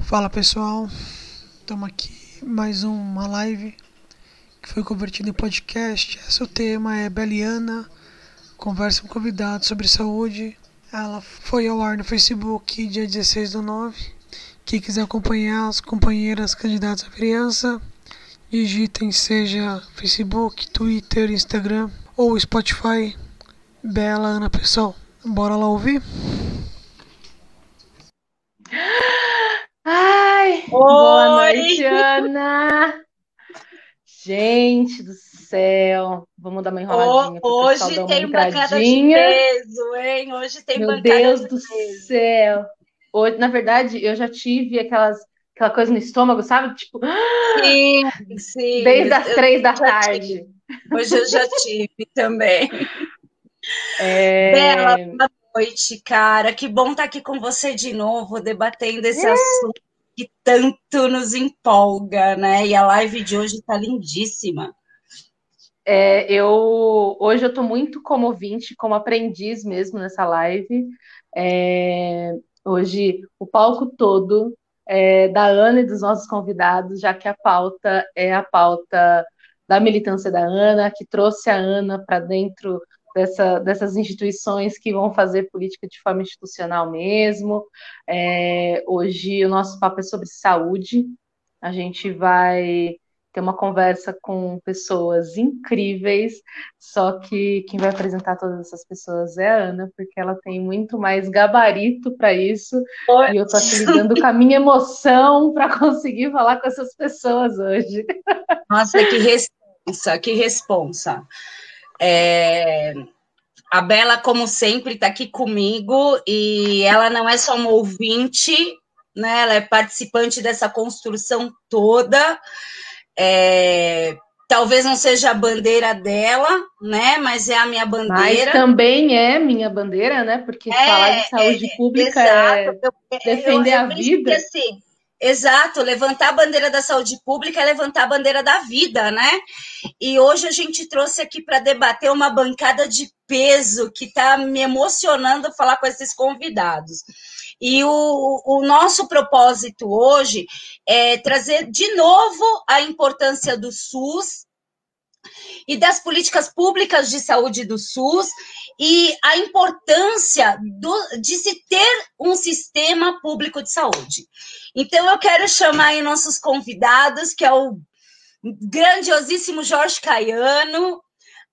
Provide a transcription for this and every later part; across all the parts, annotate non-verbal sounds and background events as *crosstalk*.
Fala pessoal, estamos aqui mais uma live que foi convertida em podcast. Esse o tema é Beliana, conversa com convidados sobre saúde. Ela foi ao ar no Facebook dia 16 do 9. Quem quiser acompanhar as companheiras candidatas à vereança, digitem seja Facebook, Twitter, Instagram ou Spotify. Bela Ana pessoal, bora lá ouvir? Ai, boa noite, Ana. Gente do céu, vamos dar uma enroladinha oh, Hoje tem bancada de peso, hein? Hoje tem Meu bancada Deus de do peso. céu. Hoje, na verdade, eu já tive aquelas, aquela coisa no estômago, sabe? Tipo, Sim, *gasps* sim. desde as três da tarde. tive. Hoje eu já tive também. *laughs* É, Bela, boa noite, cara. Que bom estar aqui com você de novo, debatendo esse assunto que tanto nos empolga, né? E a live de hoje está lindíssima. é, eu hoje eu estou muito como ouvinte, como aprendiz mesmo nessa live. É, hoje o palco todo é da Ana e dos nossos convidados, já que a pauta é a pauta da militância da Ana, que trouxe a Ana para dentro dessa, dessas instituições que vão fazer política de forma institucional mesmo. É, hoje o nosso papo é sobre saúde. A gente vai ter uma conversa com pessoas incríveis, só que quem vai apresentar todas essas pessoas é a Ana, porque ela tem muito mais gabarito para isso, e eu tô aqui lidando com a minha emoção para conseguir falar com essas pessoas hoje. Nossa, que responsa, que responsa. É, A Bela, como sempre, está aqui comigo e ela não é só uma ouvinte, né? Ela é participante dessa construção toda. É, Talvez não seja a bandeira dela, né? Mas é a minha Mas bandeira. também é minha bandeira, né? Porque falar de saúde pública é. Eu- defender eu- eu a penso vida. que, assim, exato, levantar a bandeira da saúde pública é levantar a bandeira da vida, né? E hoje a gente trouxe aqui para debater uma bancada de peso que está me emocionando falar com esses convidados. E o, o nosso propósito hoje é trazer de novo a importância do SUS e das políticas públicas de saúde do SUS e a importância do- de se ter um sistema público de saúde. Então, eu quero chamar aí nossos convidados, que é o grandiosíssimo Jorge Caiano,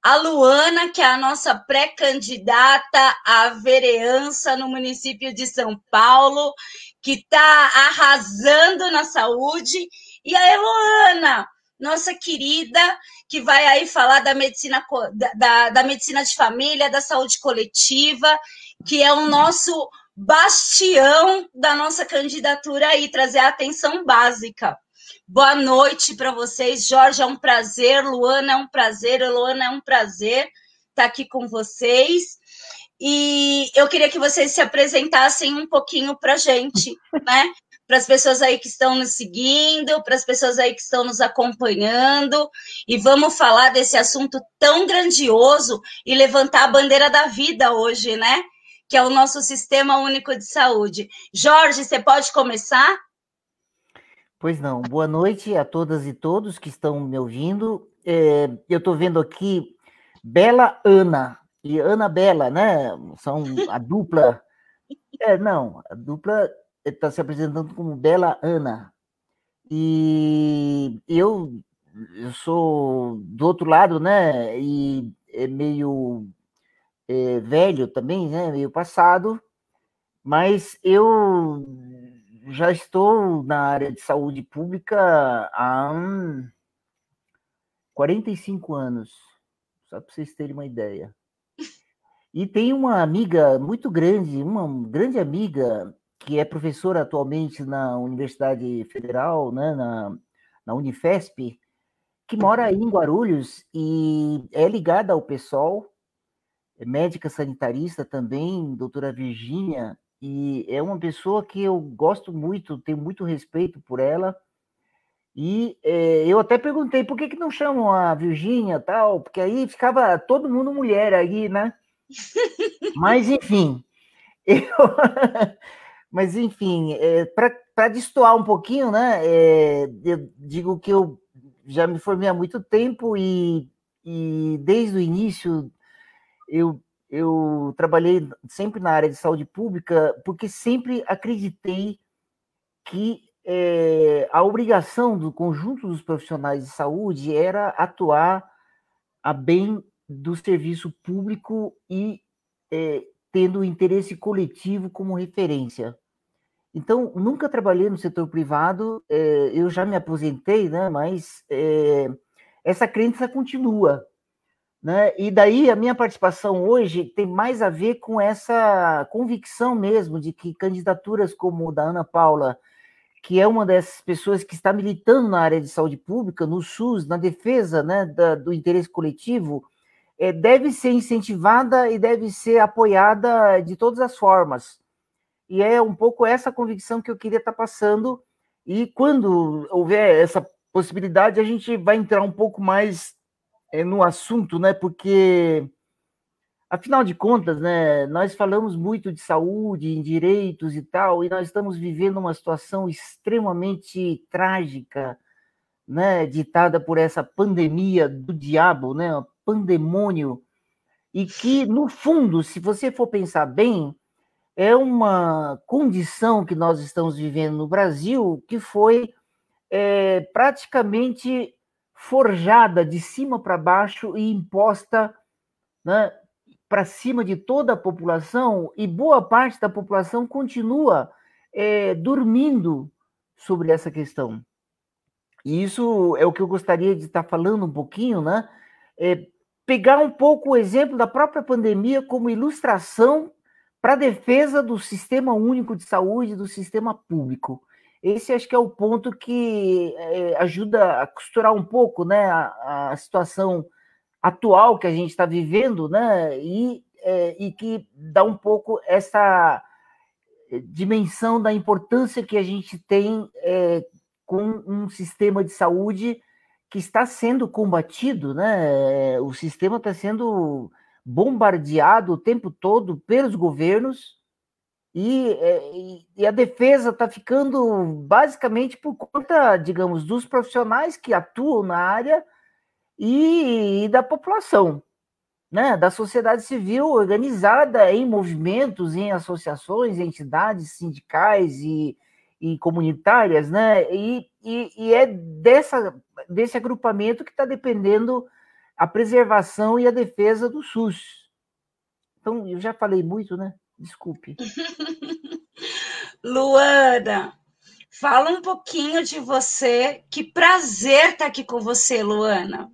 a Luana, que é a nossa pré-candidata à vereança no município de São Paulo, que está arrasando na saúde, e a Eloana, nossa querida, que vai aí falar da medicina, da, da, medicina de família, da saúde coletiva, que é o nosso bastião da nossa candidatura aí, trazer a atenção básica. Boa noite para vocês, Jorge, é um prazer, Luana é um prazer, Luana é um prazer estar aqui com vocês. E eu queria que vocês se apresentassem um pouquinho para gente, né? Para as pessoas aí que estão nos seguindo, para as pessoas aí que estão nos acompanhando, e vamos falar desse assunto tão grandioso e levantar a bandeira da vida hoje, né? Que é o nosso Sistema Único de Saúde. Jorge, você pode começar? Pois não. Boa noite a todas e todos que estão me ouvindo. É, eu estou vendo aqui Bela Ana e Ana Bela, né? São a dupla. É, não, a dupla está se apresentando como Bela Ana. E eu, eu sou do outro lado, né? E é meio é, velho também, né? Meio passado, mas eu já estou na área de saúde pública há hum, 45 anos, só para vocês terem uma ideia. E tem uma amiga muito grande, uma grande amiga, que é professora atualmente na Universidade Federal, né, na, na Unifesp, que mora aí em Guarulhos e é ligada ao PSOL, é médica sanitarista também, doutora Virgínia, e é uma pessoa que eu gosto muito, tenho muito respeito por ela. E eh, eu até perguntei por que, que não chamam a Virgínia tal, porque aí ficava todo mundo mulher aí, né? *laughs* Mas enfim, *laughs* eu, mas enfim, é, para destoar um pouquinho, né? É, eu digo que eu já me formei há muito tempo e, e desde o início eu, eu trabalhei sempre na área de saúde pública porque sempre acreditei que é, a obrigação do conjunto dos profissionais de saúde era atuar a bem do serviço público e é, tendo o interesse coletivo como referência. Então, nunca trabalhei no setor privado, é, eu já me aposentei, né, mas é, essa crença continua. Né? E daí a minha participação hoje tem mais a ver com essa convicção mesmo de que candidaturas como da Ana Paula, que é uma dessas pessoas que está militando na área de saúde pública, no SUS, na defesa né, da, do interesse coletivo, é, deve ser incentivada e deve ser apoiada de todas as formas. E é um pouco essa convicção que eu queria estar passando. E quando houver essa possibilidade, a gente vai entrar um pouco mais é, no assunto, né? Porque, afinal de contas, né, nós falamos muito de saúde, em direitos e tal, e nós estamos vivendo uma situação extremamente trágica, né, ditada por essa pandemia do diabo, né, pandemônio, e que, no fundo, se você for pensar bem, é uma condição que nós estamos vivendo no Brasil que foi é, praticamente forjada de cima para baixo e imposta né, para cima de toda a população, e boa parte da população continua é, dormindo sobre essa questão. E isso é o que eu gostaria de estar falando um pouquinho, né? É pegar um pouco o exemplo da própria pandemia como ilustração para a defesa do sistema único de saúde, do sistema público. Esse acho que é o ponto que é, ajuda a costurar um pouco né, a, a, situação atual que a gente está vivendo, né, e, é, e que dá um pouco essa dimensão da importância que a gente tem é, com um sistema de saúde que está sendo combatido, né? O sistema está sendo bombardeado o tempo todo pelos governos e, é, e, e a defesa está ficando basicamente por conta, digamos, dos profissionais que atuam na área e, e da população, né? Da sociedade civil organizada em movimentos, em associações, entidades sindicais e, e comunitárias, né? E, e, e, é dessa, desse agrupamento que está dependendo a preservação e a defesa do SUS. Então, eu já falei muito, né? Desculpe. *laughs* Luana, fala um pouquinho de você. Que prazer estar aqui com você, Luana.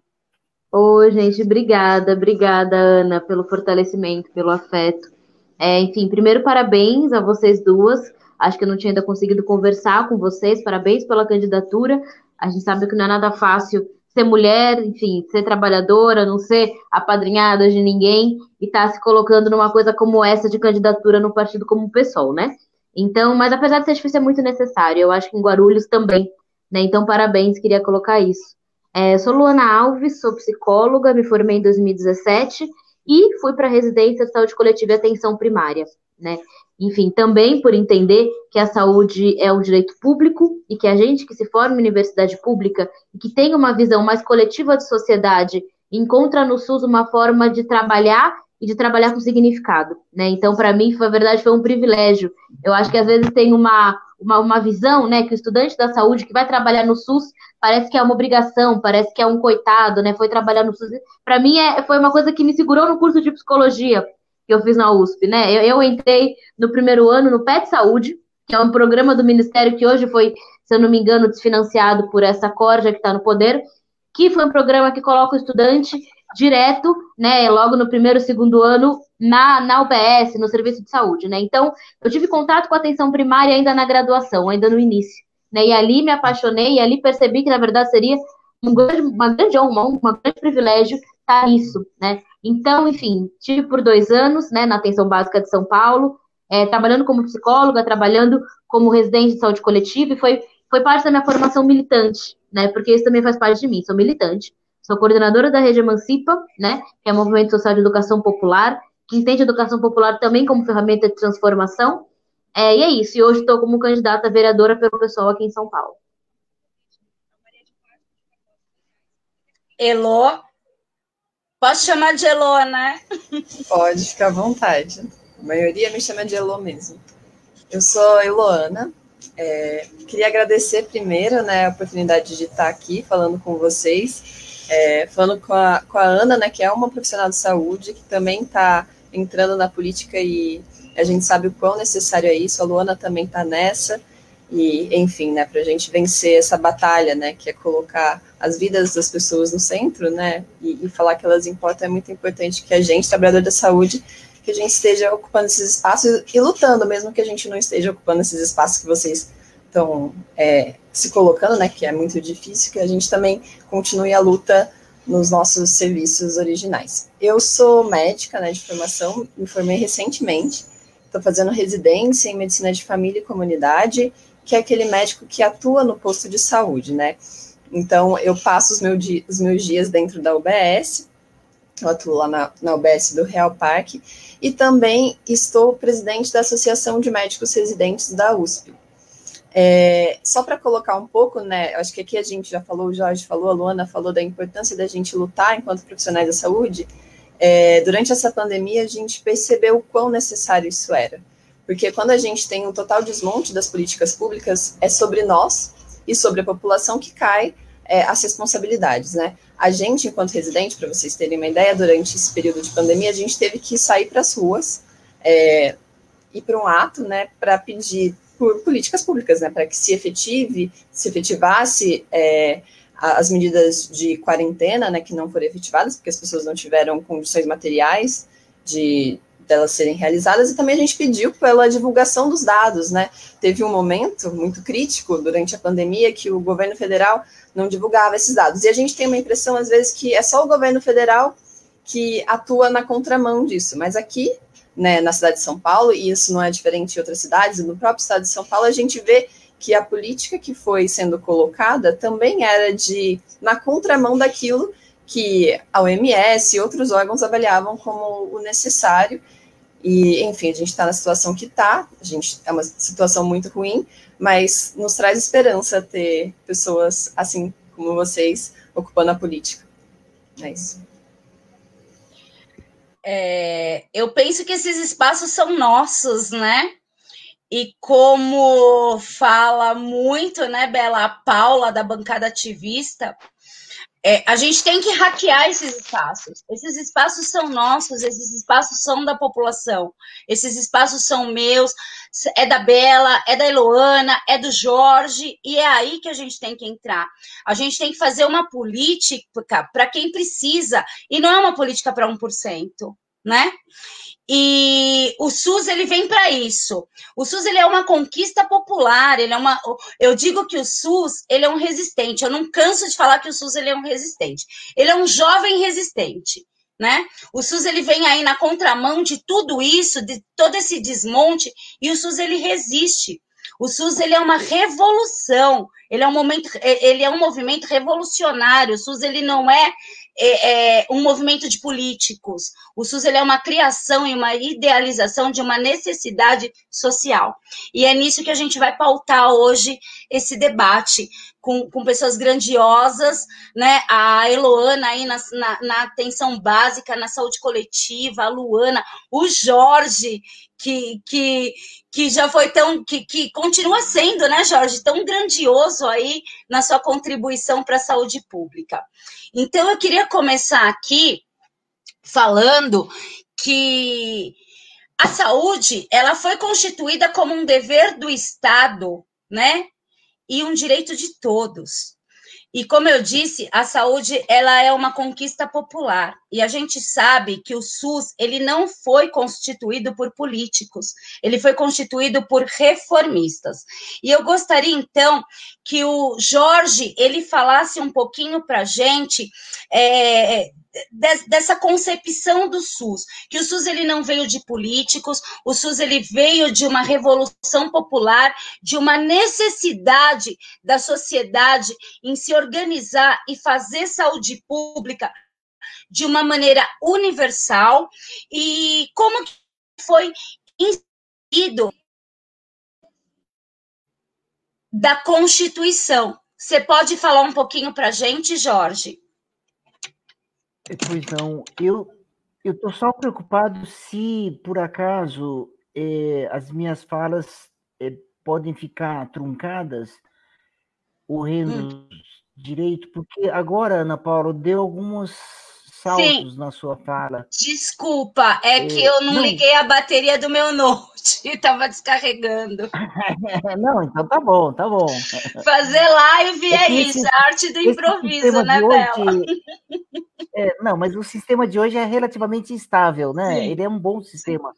Oi, gente, obrigada, obrigada, Ana, pelo fortalecimento, pelo afeto. É, enfim, primeiro, parabéns a vocês duas. Acho que eu não tinha ainda conseguido conversar com vocês. Parabéns pela candidatura. A gente sabe que não é nada fácil ser mulher, enfim, ser trabalhadora, não ser apadrinhada de ninguém e estar tá se colocando numa coisa como essa de candidatura no partido como pessoal, né? Então, mas apesar de ser difícil, é muito necessário. Eu acho que em Guarulhos também, né? Então, parabéns, queria colocar isso. É, sou Luana Alves, sou psicóloga, me formei em 2017 e fui para a residência de saúde coletiva e atenção primária, né? Enfim, também por entender que a saúde é um direito público e que a gente que se forma em universidade pública e que tem uma visão mais coletiva de sociedade encontra no SUS uma forma de trabalhar e de trabalhar com significado, né? Então, para mim, na verdade, foi um privilégio. Eu acho que às vezes tem uma, uma, uma visão, né, que o estudante da saúde que vai trabalhar no SUS parece que é uma obrigação, parece que é um coitado, né? Foi trabalhar no SUS. Para mim, é, foi uma coisa que me segurou no curso de psicologia, que eu fiz na USP, né? Eu, eu entrei no primeiro ano no PET Saúde, que é um programa do Ministério que hoje foi, se eu não me engano, desfinanciado por essa corja que está no poder, que foi um programa que coloca o estudante direto, né, logo no primeiro, segundo ano, na, na UBS, no serviço de saúde, né? Então, eu tive contato com a atenção primária ainda na graduação, ainda no início, né? E ali me apaixonei e ali percebi que, na verdade, seria um grande, uma grande honra, um grande privilégio estar nisso, né? Então, enfim, tive por dois anos, né, na atenção básica de São Paulo, é, trabalhando como psicóloga, trabalhando como residente de saúde coletiva, e foi, foi parte da minha formação militante, né, porque isso também faz parte de mim, sou militante, sou coordenadora da Rede Emancipa, né, que é o Movimento Social de Educação Popular, que entende a educação popular também como ferramenta de transformação, É, e é isso. E hoje estou como candidata a vereadora pelo pessoal aqui em São Paulo. Elo. Posso chamar de Elo, né? Pode, ficar à vontade. A maioria me chama de Elo mesmo. Eu sou Eloana. É, queria agradecer primeiro né, a oportunidade de estar aqui falando com vocês, é, falando com a, com a Ana, né, que é uma profissional de saúde, que também está entrando na política e a gente sabe o quão necessário é isso. A Luana também está nessa. E, enfim, né, para a gente vencer essa batalha, né, que é colocar as vidas das pessoas no centro, né, e, e, falar que elas importam, é muito importante que a gente, trabalhador da saúde, que a gente esteja ocupando esses espaços e lutando, mesmo que a gente não esteja ocupando esses espaços que vocês estão é, se colocando, né, que é muito difícil, que a gente também continue a luta nos nossos serviços originais. Eu sou médica, né, de formação, me formei recentemente, estou fazendo residência em medicina de família e comunidade, que é aquele médico que atua no posto de saúde, né? Então, eu passo os, meu di os meus dias dentro da UBS, eu atuo lá na, na UBS do Real Parque, e também estou presidente da Associação de Médicos Residentes da USP. É, só para colocar um pouco, né, acho que aqui a gente já falou, o Jorge falou, a Luana falou da importância da gente lutar enquanto profissionais da saúde, é, durante essa pandemia a gente percebeu o quão necessário isso era. Porque quando a gente tem um total desmonte das políticas públicas, é sobre nós e sobre a população que cai é, as responsabilidades, né? A gente, enquanto residente, para vocês terem uma ideia, durante esse período de pandemia, a gente teve que sair para as ruas, é, para um ato, né, para pedir por políticas públicas, né, para que se efetive, se efetivasse é, as medidas de quarentena, né, que não foram efetivadas, porque as pessoas não tiveram condições materiais de, delas serem realizadas, e também a gente pediu pela divulgação dos dados, né? Teve um momento muito crítico durante a pandemia que o governo federal não divulgava esses dados. E a gente tem uma impressão, às vezes, que é só o governo federal que atua na contramão disso, mas aqui, né, na cidade de São Paulo, e isso não é diferente em outras cidades, no próprio estado de São Paulo, a gente vê que a política que foi sendo colocada também era de na contramão daquilo que a OMS e outros órgãos avaliavam como o necessário e, enfim, a gente está na situação que está, a gente é uma situação muito ruim, mas nos traz esperança ter pessoas assim como vocês ocupando a política. É isso. É, eu penso que esses espaços são nossos, né? E como fala muito, né, Bela Paula, da bancada ativista, é, a gente tem que hackear esses espaços. Esses espaços são nossos, esses espaços são da população, esses espaços são meus, é da Bela, é da Eloana, é do Jorge, e é aí que a gente tem que entrar. A gente tem que fazer uma política para quem precisa, e não é uma política para 1%, né? E o SUS ele vem para isso. O SUS ele é uma conquista popular, ele é uma eu digo que o SUS, ele é um resistente. Eu não canso de falar que o SUS ele é um resistente. Ele é um jovem resistente, né? O SUS ele vem aí na contramão de tudo isso, de todo esse desmonte, e o SUS ele resiste. O SUS ele é uma revolução, ele é um momento, ele é um movimento revolucionário. O SUS ele não é é, é, um movimento de políticos. O SUS ele é uma criação e uma idealização de uma necessidade social. E é nisso que a gente vai pautar hoje esse debate. Com, com pessoas grandiosas, né? A Eloana aí na, na, na atenção básica, na saúde coletiva, a Luana, o Jorge, que, que, que já foi tão, que, que continua sendo, né, Jorge, tão grandioso aí na sua contribuição para a saúde pública. Então, eu queria começar aqui falando que a saúde, ela foi constituída como um dever do Estado, né, e um direito de todos. E como eu disse, a saúde ela é uma conquista popular e a gente sabe que o SUS ele não foi constituído por políticos, ele foi constituído por reformistas. E eu gostaria então que o Jorge ele falasse um pouquinho para a gente é, dessa concepção do SUS, que o SUS ele não veio de políticos, o SUS ele veio de uma revolução popular, de uma necessidade da sociedade em se organizar e fazer saúde pública de uma maneira universal e como foi inserido da Constituição. Você pode falar um pouquinho para gente, Jorge? Pois não, eu eu estou só preocupado se, por acaso, eh, as minhas falas eh, podem ficar truncadas ou rendo hum. direito, porque agora, Ana Paula, deu alguns saltos Sim. na sua fala. Desculpa, é, é que eu não, não, liguei a bateria do meu note, *laughs* estava descarregando. *laughs* não, então tá bom, tá bom. Fazer live é, é isso, esse, a arte do improviso, né, Bela? *laughs* É, não, mas o sistema de hoje é relativamente estável, né? Sim. Ele é um bom sistema.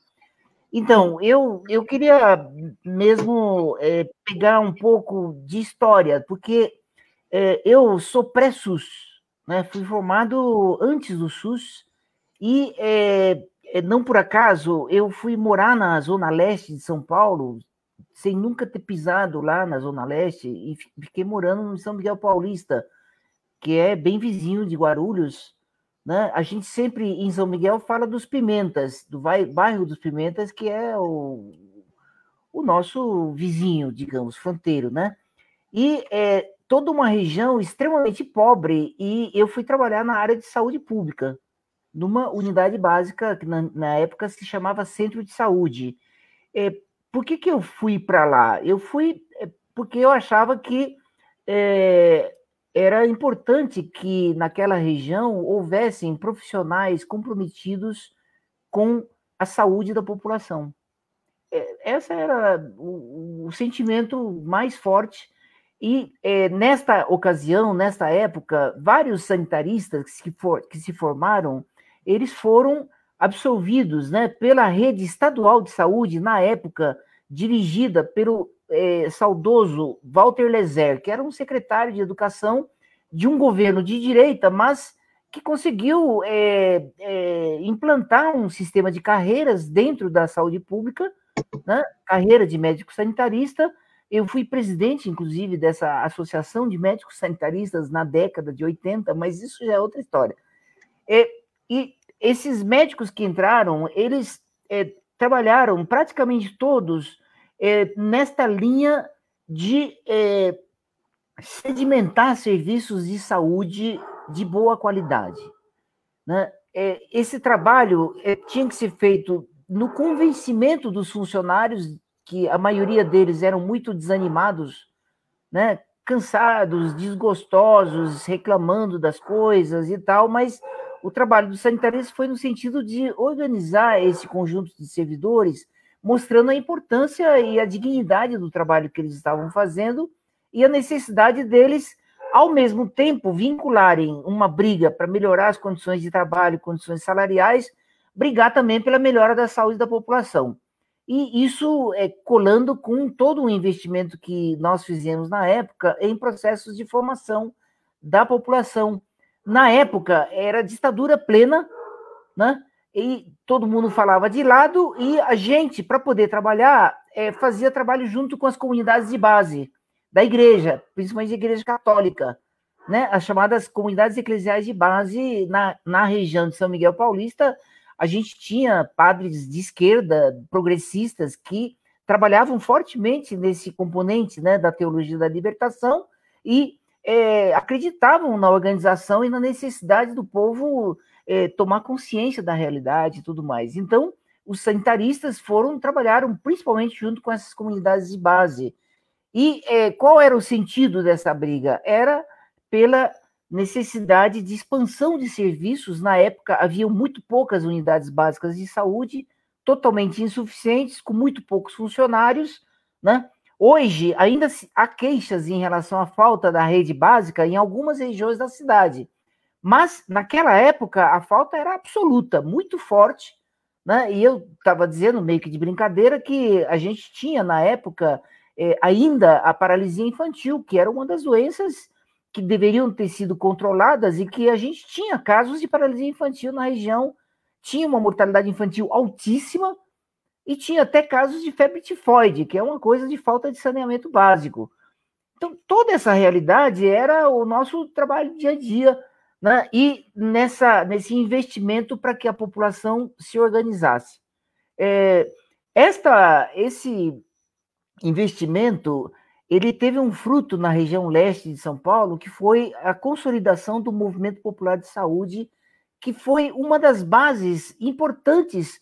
Então, eu, eu queria mesmo é, pegar um pouco de história, porque é, eu sou pré-SUS, né? Fui formado antes do SUS e é, é, não por acaso eu fui morar na zona leste de São Paulo sem nunca ter pisado lá na zona leste e fiquei morando em São Miguel Paulista, que é bem vizinho de Guarulhos. Né? A gente sempre em São Miguel fala dos Pimentas, do bairro dos Pimentas, que é o, o nosso vizinho, digamos, fronteiro, né? E é, toda uma região extremamente pobre e eu fui trabalhar na área de saúde pública, numa unidade básica que na, na época se chamava Centro de Saúde. É, por que, que eu fui para lá? Eu fui é, porque eu achava que é, era importante que naquela região houvessem profissionais comprometidos com a saúde da população. É, essa era o, o sentimento mais forte e é, nesta ocasião, nesta época, vários sanitaristas que, for, que se formaram, eles foram absolvidos né, pela rede estadual de saúde, na época dirigida pelo é, saudoso Walter Lezer, que era um secretário de educação de um governo de direita, mas que conseguiu é, é, implantar um sistema de carreiras dentro da saúde pública, né, carreira de médico sanitarista, eu fui presidente, inclusive, dessa associação de médicos sanitaristas na década de 80, mas isso já é outra história. É, e esses médicos que entraram, eles é, trabalharam praticamente todos é, nesta linha de é, sedimentar serviços de saúde de boa qualidade. Né? É, esse trabalho é, tinha que ser feito no convencimento dos funcionários que a maioria deles eram muito desanimados, né? cansados, desgostosos, reclamando das coisas e tal, mas o trabalho dos sanitaristas foi no sentido de organizar esse conjunto de servidores, mostrando a importância e a dignidade do trabalho que eles estavam fazendo e a necessidade deles, ao mesmo tempo, vincularem uma briga para melhorar as condições de trabalho, condições salariais, brigar também pela melhora da saúde da população. E isso é colando com todo o investimento que nós fizemos na época em processos de formação da população. Na época, era ditadura plena, né? E todo mundo falava de lado, e a gente, para poder trabalhar, é, fazia trabalho junto com as comunidades de base da igreja, principalmente a igreja católica, né? As chamadas comunidades eclesiais de base na, na região de São Miguel Paulista, a gente tinha padres de esquerda, progressistas, que trabalhavam fortemente nesse componente né, da teologia da libertação e é, acreditavam na organização e na necessidade do povo é, tomar consciência da realidade e tudo mais. Então, os sanitaristas foram trabalharam principalmente junto com essas comunidades de base. E é, qual era o sentido dessa briga? Era pela necessidade de expansão de serviços. Na época, havia muito poucas unidades básicas de saúde, totalmente insuficientes, com muito poucos funcionários. Né? Hoje, ainda há queixas em relação à falta da rede básica em algumas regiões da cidade. Mas, naquela época, a falta era absoluta, muito forte. Né? E eu estava dizendo, meio que de brincadeira, que a gente tinha, na época, eh, ainda a paralisia infantil, que era uma das doenças que deveriam ter sido controladas e que a gente tinha casos de paralisia infantil na região, tinha uma mortalidade infantil altíssima e tinha até casos de febre tifoide, que é uma coisa de falta de saneamento básico. Então, toda essa realidade era o nosso trabalho dia a dia, né? e nessa, nesse investimento para que a população se organizasse. É, esta, esse investimento ele teve um fruto na região leste de São Paulo, que foi a consolidação do movimento popular de saúde, que foi uma das bases importantes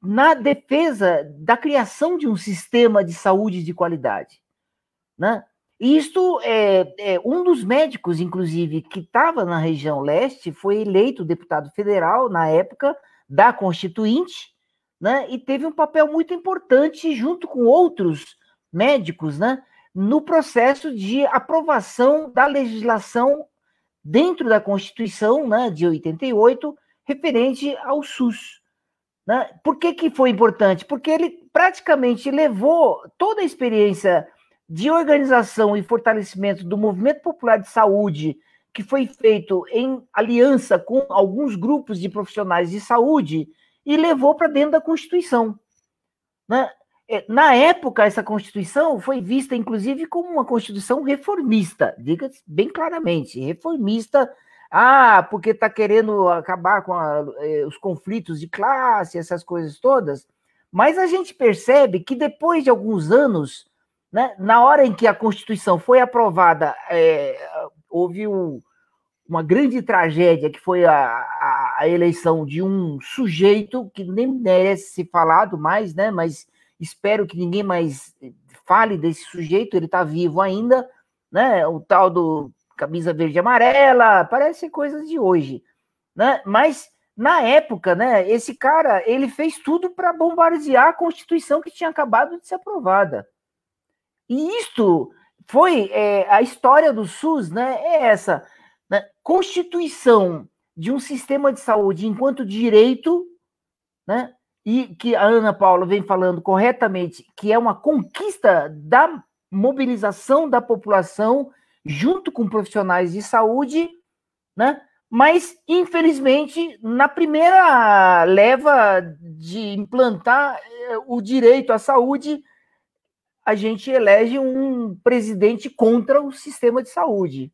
na defesa da criação de um sistema de saúde de qualidade. Né? Isto é, é um dos médicos, inclusive, que estava na região leste, foi eleito deputado federal na época da Constituinte, né? E teve um papel muito importante junto com outros médicos, né? No processo de aprovação da legislação dentro da Constituição, né? De 88, referente ao SUS. Né? Por que, que foi importante? Porque ele praticamente levou toda a experiência de organização e fortalecimento do movimento popular de saúde, que foi feito em aliança com alguns grupos de profissionais de saúde, e levou para dentro da Constituição. Né? É, na época, essa Constituição foi vista, inclusive, como uma Constituição reformista, diga bem claramente, reformista ah, porque está querendo acabar com a, eh, os conflitos de classe, essas coisas todas. Mas a gente percebe que depois de alguns anos, né, na hora em que a Constituição foi aprovada, é, houve um, uma grande tragédia, que foi a, a, a, eleição de um sujeito que nem merece ser falado mais, né, mas espero que ninguém mais fale desse sujeito, ele está vivo ainda, né, o tal do camisa verde e amarela, parece coisas de hoje, né? Mas na época, né, esse cara, ele fez tudo para bombardear a Constituição que tinha acabado de ser aprovada. E isto foi é, a história do SUS, né? É essa né? Constituição de um sistema de saúde enquanto direito, né? E que a Ana Paula vem falando corretamente, que é uma conquista da mobilização da população junto com profissionais de saúde, né? Mas, infelizmente, na primeira leva de implantar eh, o direito à saúde, a gente elege um presidente contra o sistema de saúde.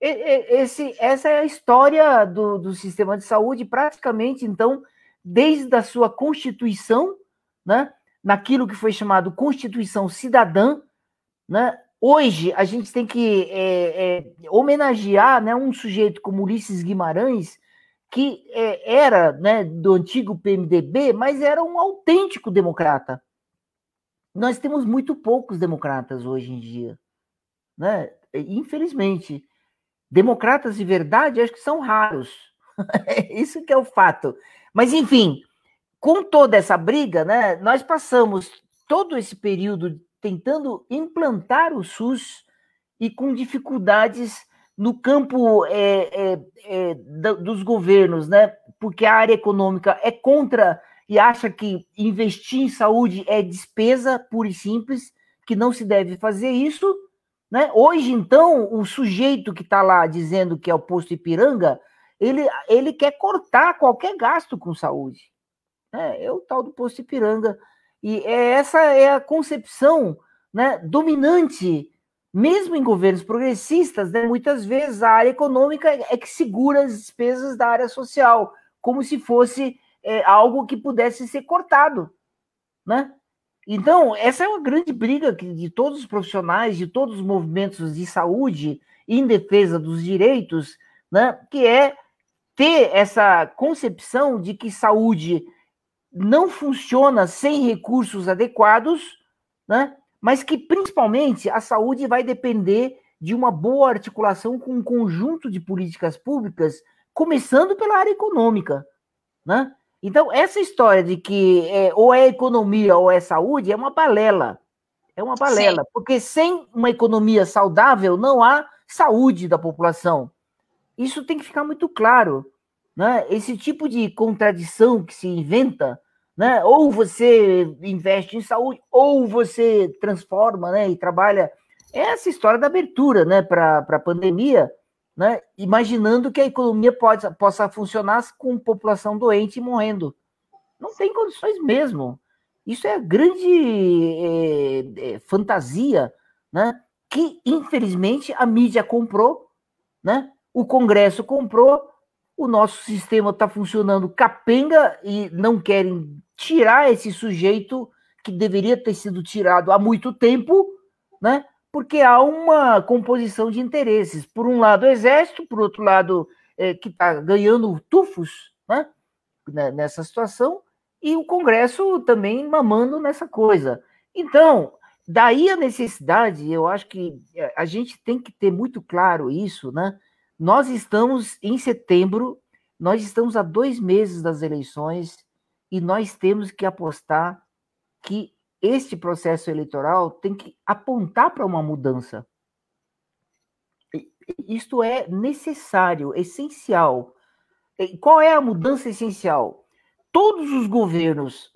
Esse, essa é a história do, do sistema de saúde, praticamente, então, desde a sua constituição, né, naquilo que foi chamado Constituição Cidadã, né, Hoje, a gente tem que é, é, homenagear né, um sujeito como Ulisses Guimarães, que é, era né, do antigo PMDB, mas era um autêntico democrata. Nós temos muito poucos democratas hoje em dia. Né? Infelizmente. Democratas de verdade, acho que são raros. *laughs* Isso que é o fato. Mas, enfim, com toda essa briga, né, nós passamos todo esse período tentando implantar o SUS e com dificuldades no campo é, é, é, dos governos, né? Porque a área econômica é contra e acha que investir em saúde é despesa pura e simples, que não se deve fazer isso. Né? Hoje, então, o sujeito que está lá dizendo que é o posto Ipiranga, ele, ele quer cortar qualquer gasto com saúde. Né? É o tal do posto Ipiranga e é, essa é a concepção né, dominante, mesmo em governos progressistas, né, muitas vezes a área econômica é que segura as despesas da área social, como se fosse é, algo que pudesse ser cortado. Né? Então, essa é uma grande briga de todos os profissionais, de todos os movimentos de saúde em defesa dos direitos, né, que é ter essa concepção de que saúde não funciona sem recursos adequados, né? mas que principalmente a saúde vai depender de uma boa articulação com um conjunto de políticas públicas, começando pela área econômica. Né? Então, essa história de que é, ou é economia ou é saúde é uma balela. É uma balela, Sim. porque sem uma economia saudável não há saúde da população. Isso tem que ficar muito claro. Né? Esse tipo de contradição que se inventa né? Ou você investe em saúde, ou você transforma, né? E trabalha. É essa história da abertura, né? Para a pandemia, né? Imaginando que a economia pode, possa funcionar com população doente e morrendo. Não tem condições mesmo. Isso é grande é, é, fantasia, né? Que infelizmente a mídia comprou, né? O Congresso comprou, o nosso sistema está funcionando capenga e não querem tirar esse sujeito que deveria ter sido tirado há muito tempo, né? porque há uma composição de interesses. Por um lado, o Exército, por outro lado, é, que está ganhando tufos né, nessa situação, e o Congresso também mamando nessa coisa. Então, daí a necessidade, eu acho que é, a gente tem que ter muito claro isso, né? Nós estamos em setembro, nós estamos a dois meses das eleições e nós temos que apostar que este processo eleitoral tem que apontar para uma mudança. Isto é necessário, essencial. Qual é a mudança essencial? Todos os governos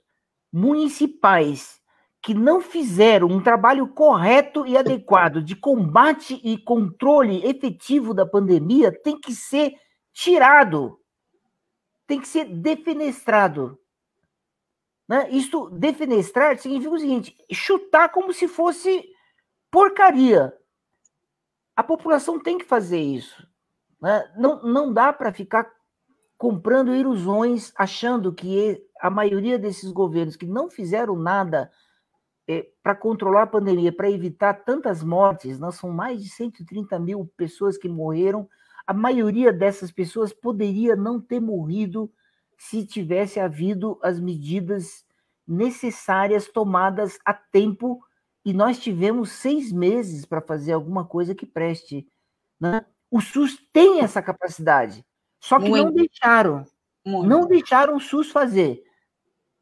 municipais que não fizeram um trabalho correto e adequado de combate e controle efetivo da pandemia tem que ser tirado, tem que ser defenestrado. Né? Isto, defenestrar, significa o seguinte: chutar como se fosse porcaria. A população tem que fazer isso. Né? Não, não dá para ficar comprando ilusões, achando que a maioria desses governos que não fizeram nada é, para controlar a pandemia, para evitar tantas mortes, nós são mais de 130 mil pessoas que morreram. A maioria dessas pessoas poderia não ter morrido se tivesse havido as medidas necessárias tomadas a tempo e nós tivemos seis meses para fazer alguma coisa que preste. Né? O SUS tem essa capacidade, só que Muito. não deixaram. Muito. Não deixaram o SUS fazer.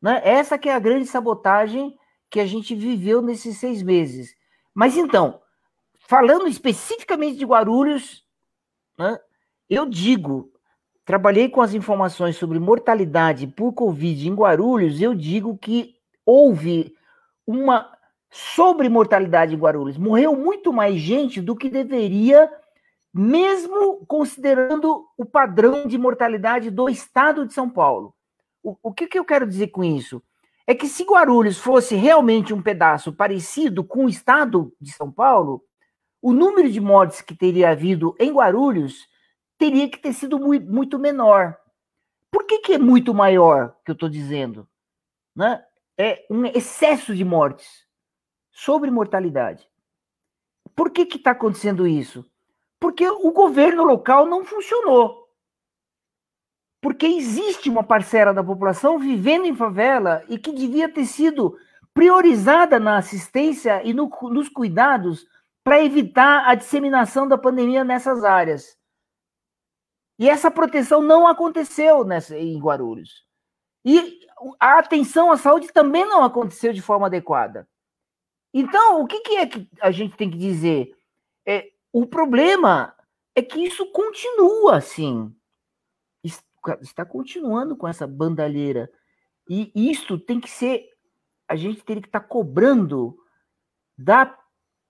Né? Essa que é a grande sabotagem que a gente viveu nesses seis meses. Mas então, falando especificamente de Guarulhos, né, eu digo, trabalhei com as informações sobre mortalidade por Covid em Guarulhos, eu digo que houve uma sobremortalidade em Guarulhos. Morreu muito mais gente do que deveria, mesmo considerando o padrão de mortalidade do estado de São Paulo. O, o que, que eu quero dizer com isso? É que se Guarulhos fosse realmente um pedaço parecido com o estado de São Paulo, o número de mortes que teria havido em Guarulhos teria que ter sido muito menor. Por que, que é muito maior que eu estou dizendo? Né? É um excesso de mortes sobre mortalidade. Por que está acontecendo isso? Porque o governo local não funcionou. Porque existe uma parcela da população vivendo em favela e que devia ter sido priorizada na assistência e no, nos cuidados para evitar a disseminação da pandemia nessas áreas. E essa proteção não aconteceu nessa, em Guarulhos. E a atenção à saúde também não aconteceu de forma adequada. Então, o que, que é que a gente tem que dizer? É, o problema é que isso continua assim. Está continuando com essa bandalheira. E isto tem que ser. A gente teria que estar cobrando da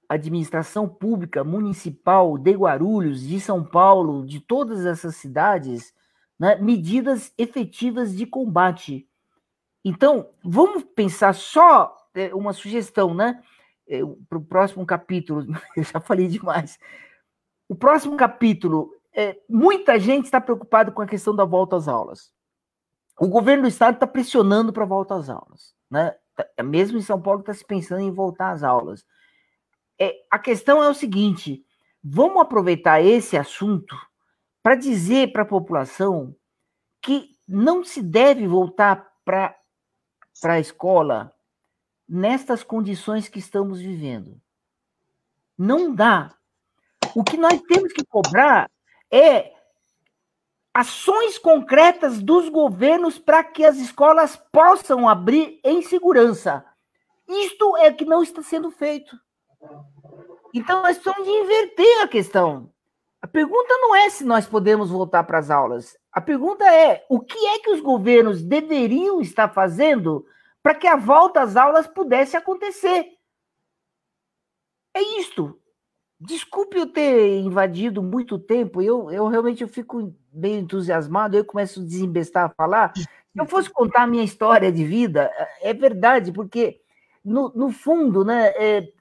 administração pública municipal de Guarulhos, de São Paulo, de todas essas cidades, né, medidas efetivas de combate. Então, vamos pensar só é, uma sugestão, né? Para o próximo capítulo, *laughs* eu já falei demais. O próximo capítulo, é, muita gente está preocupada com a questão da volta às aulas. O governo do estado está pressionando para a volta às aulas. Né? Tá, mesmo em São Paulo está se pensando em voltar às aulas. É, a questão é o seguinte: vamos aproveitar esse assunto para dizer para a população que não se deve voltar para a escola nestas condições que estamos vivendo. Não dá. O que nós temos que cobrar é ações concretas dos governos para que as escolas possam abrir em segurança. Isto é que não está sendo feito. Então, nós precisamos de inverter a questão. A pergunta não é se nós podemos voltar para as aulas. A pergunta é o que é que os governos deveriam estar fazendo para que a volta às aulas pudesse acontecer. É isto. Desculpe eu ter invadido muito tempo, eu, eu realmente eu fico bem entusiasmado, eu começo a desembestar a falar. Se eu fosse contar a minha história de vida, é verdade, porque no, no fundo, né, é,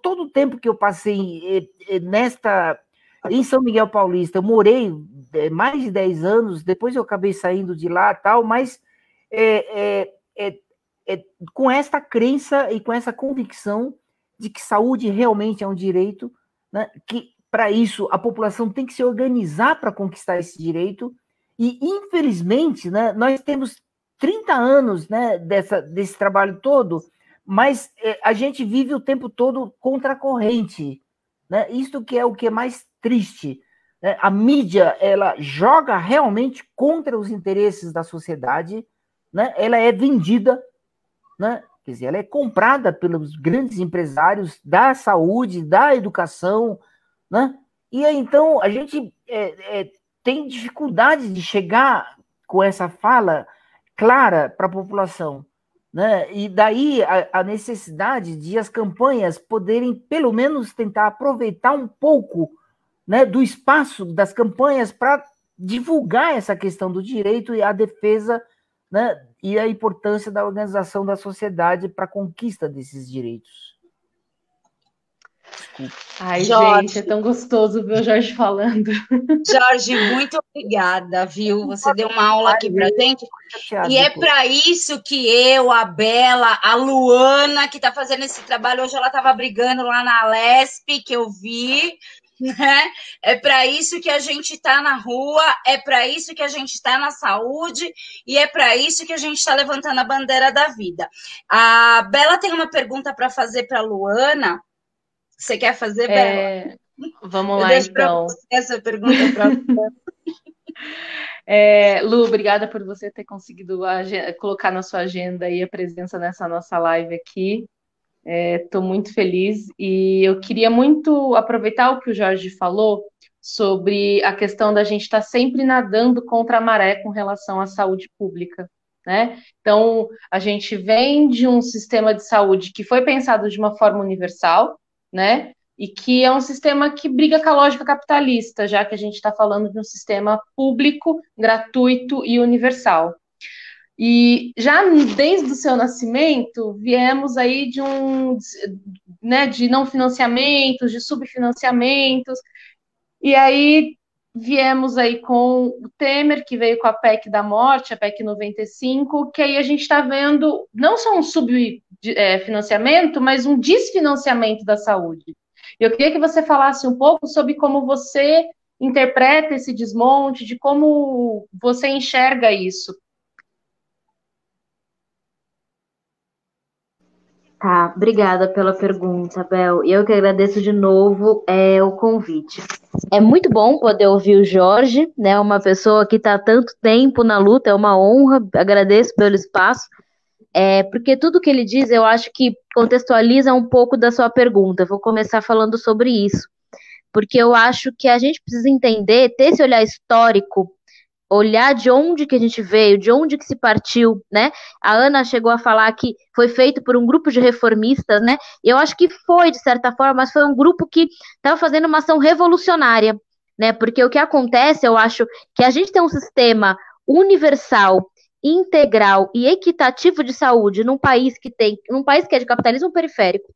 todo o tempo que eu passei é, é, nesta em São Miguel Paulista, eu morei é, mais de 10 anos, depois eu acabei saindo de lá tal, mas é, é, é, com esta crença e com essa convicção de que saúde realmente é um direito, né, que para isso a população tem que se organizar para conquistar esse direito, e infelizmente né, nós temos 30 anos né, dessa, desse trabalho todo, mas é, a gente vive o tempo todo contra a corrente. Né? Isto que é o que é mais triste. Né? A mídia ela joga realmente contra os interesses da sociedade, né? ela é vendida né? Quer dizer, ela é comprada pelos grandes empresários da saúde, da educação, né? E então, a gente é, é, tem dificuldade de chegar com essa fala clara para a população. Né? E daí a, a, necessidade de as campanhas poderem, pelo menos, tentar aproveitar um pouco né, do espaço das campanhas para divulgar essa questão do direito e a defesa né, e a importância da organização da sociedade para a conquista desses direitos. Desculpa. Ai, Jorge. gente, é tão gostoso ver o Jorge falando. *laughs* Jorge, muito obrigada, viu? Você deu uma aula aqui para gente. E é para isso que eu, a Bela, a Luana, que está fazendo esse trabalho, hoje ela estava brigando lá na Lesp, que eu vi, né? É para isso que a gente está na rua, é para isso que a gente está na saúde e é para isso que a gente está levantando a bandeira da vida. A Bela tem uma pergunta para fazer para a Luana. Você quer fazer, é... Bela? Vamos lá, então. essa pergunta para *laughs* É, Lu, obrigada por você ter conseguido colocar na sua agenda aí a presença nessa nossa live aqui. Estou é, muito feliz e eu queria muito aproveitar o que o Jorge falou sobre a questão da gente estar tá sempre nadando contra a maré com relação à saúde pública. Né? Então, a gente vem de um sistema de saúde que foi pensado de uma forma universal, né? E que é um sistema que briga com a lógica capitalista, já que a gente está falando de um sistema público, gratuito e universal. E já desde o seu nascimento, viemos aí de um, né, de não financiamentos, de subfinanciamentos, e aí viemos aí com o Temer, que veio com a PEC da morte, a PEC 95, que aí a gente está vendo não só um subfinanciamento, é, mas um desfinanciamento da saúde. Eu queria que você falasse um pouco sobre como você interpreta esse desmonte, de como você enxerga isso. Tá, obrigada pela pergunta, Bel. E eu que agradeço de novo é, o convite. É muito bom poder ouvir o Jorge, né? Uma pessoa que está há tanto tempo na luta, é uma honra, agradeço pelo espaço. É, porque tudo que ele diz, eu acho que contextualiza um pouco da sua pergunta. Vou começar falando sobre isso. Porque eu acho que a gente precisa entender, ter esse olhar histórico olhar de onde que a gente veio, de onde que se partiu, né? A Ana chegou a falar que foi feito por um grupo de reformistas, né? Eu acho que foi, de certa forma, mas foi um grupo que estava fazendo uma ação revolucionária, né? Porque o que acontece, eu acho, que a gente tem um sistema universal, integral e equitativo de saúde num país que tem, num país que é de capitalismo periférico,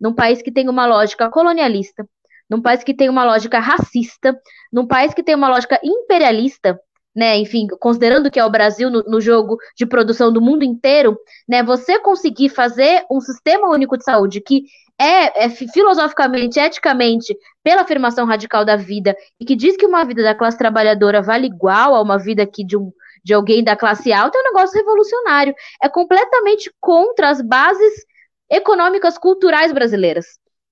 num país que tem uma lógica colonialista, num país que tem uma lógica racista, num país que tem uma lógica imperialista, né, enfim, considerando que é o Brasil no, no, jogo de produção do mundo inteiro, né, você conseguir fazer um sistema único de saúde que é, é, filosoficamente, eticamente, pela afirmação radical da vida e que diz que uma vida da classe trabalhadora vale igual a uma vida aqui de, um, de alguém da classe alta, é um negócio revolucionário. É completamente contra as bases econômicas culturais brasileiras,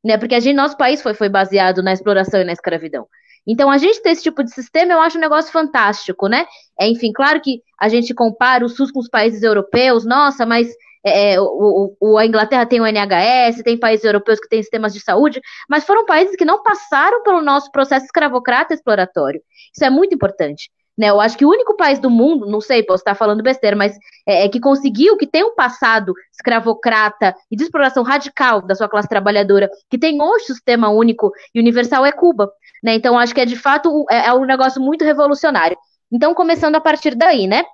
né, porque a gente, nosso país foi, foi baseado na exploração e na escravidão. Então, a gente ter esse tipo de sistema, eu acho um negócio fantástico, né? É, enfim, claro que a gente compara o SUS com os países europeus, nossa, mas é, é o, o, a Inglaterra tem o NHS, tem países europeus que têm sistemas de saúde, mas foram países que não passaram pelo nosso processo escravocrata exploratório. Isso é muito importante. Né, eu acho que o único país do mundo, não sei, posso estar falando besteira, mas é, é, que conseguiu, que tem um passado escravocrata e de exploração radical da sua classe trabalhadora, que tem hoje um sistema único e universal, é Cuba. Né? Então, acho que é de fato é, é um negócio muito revolucionário. Então, começando a partir daí, né?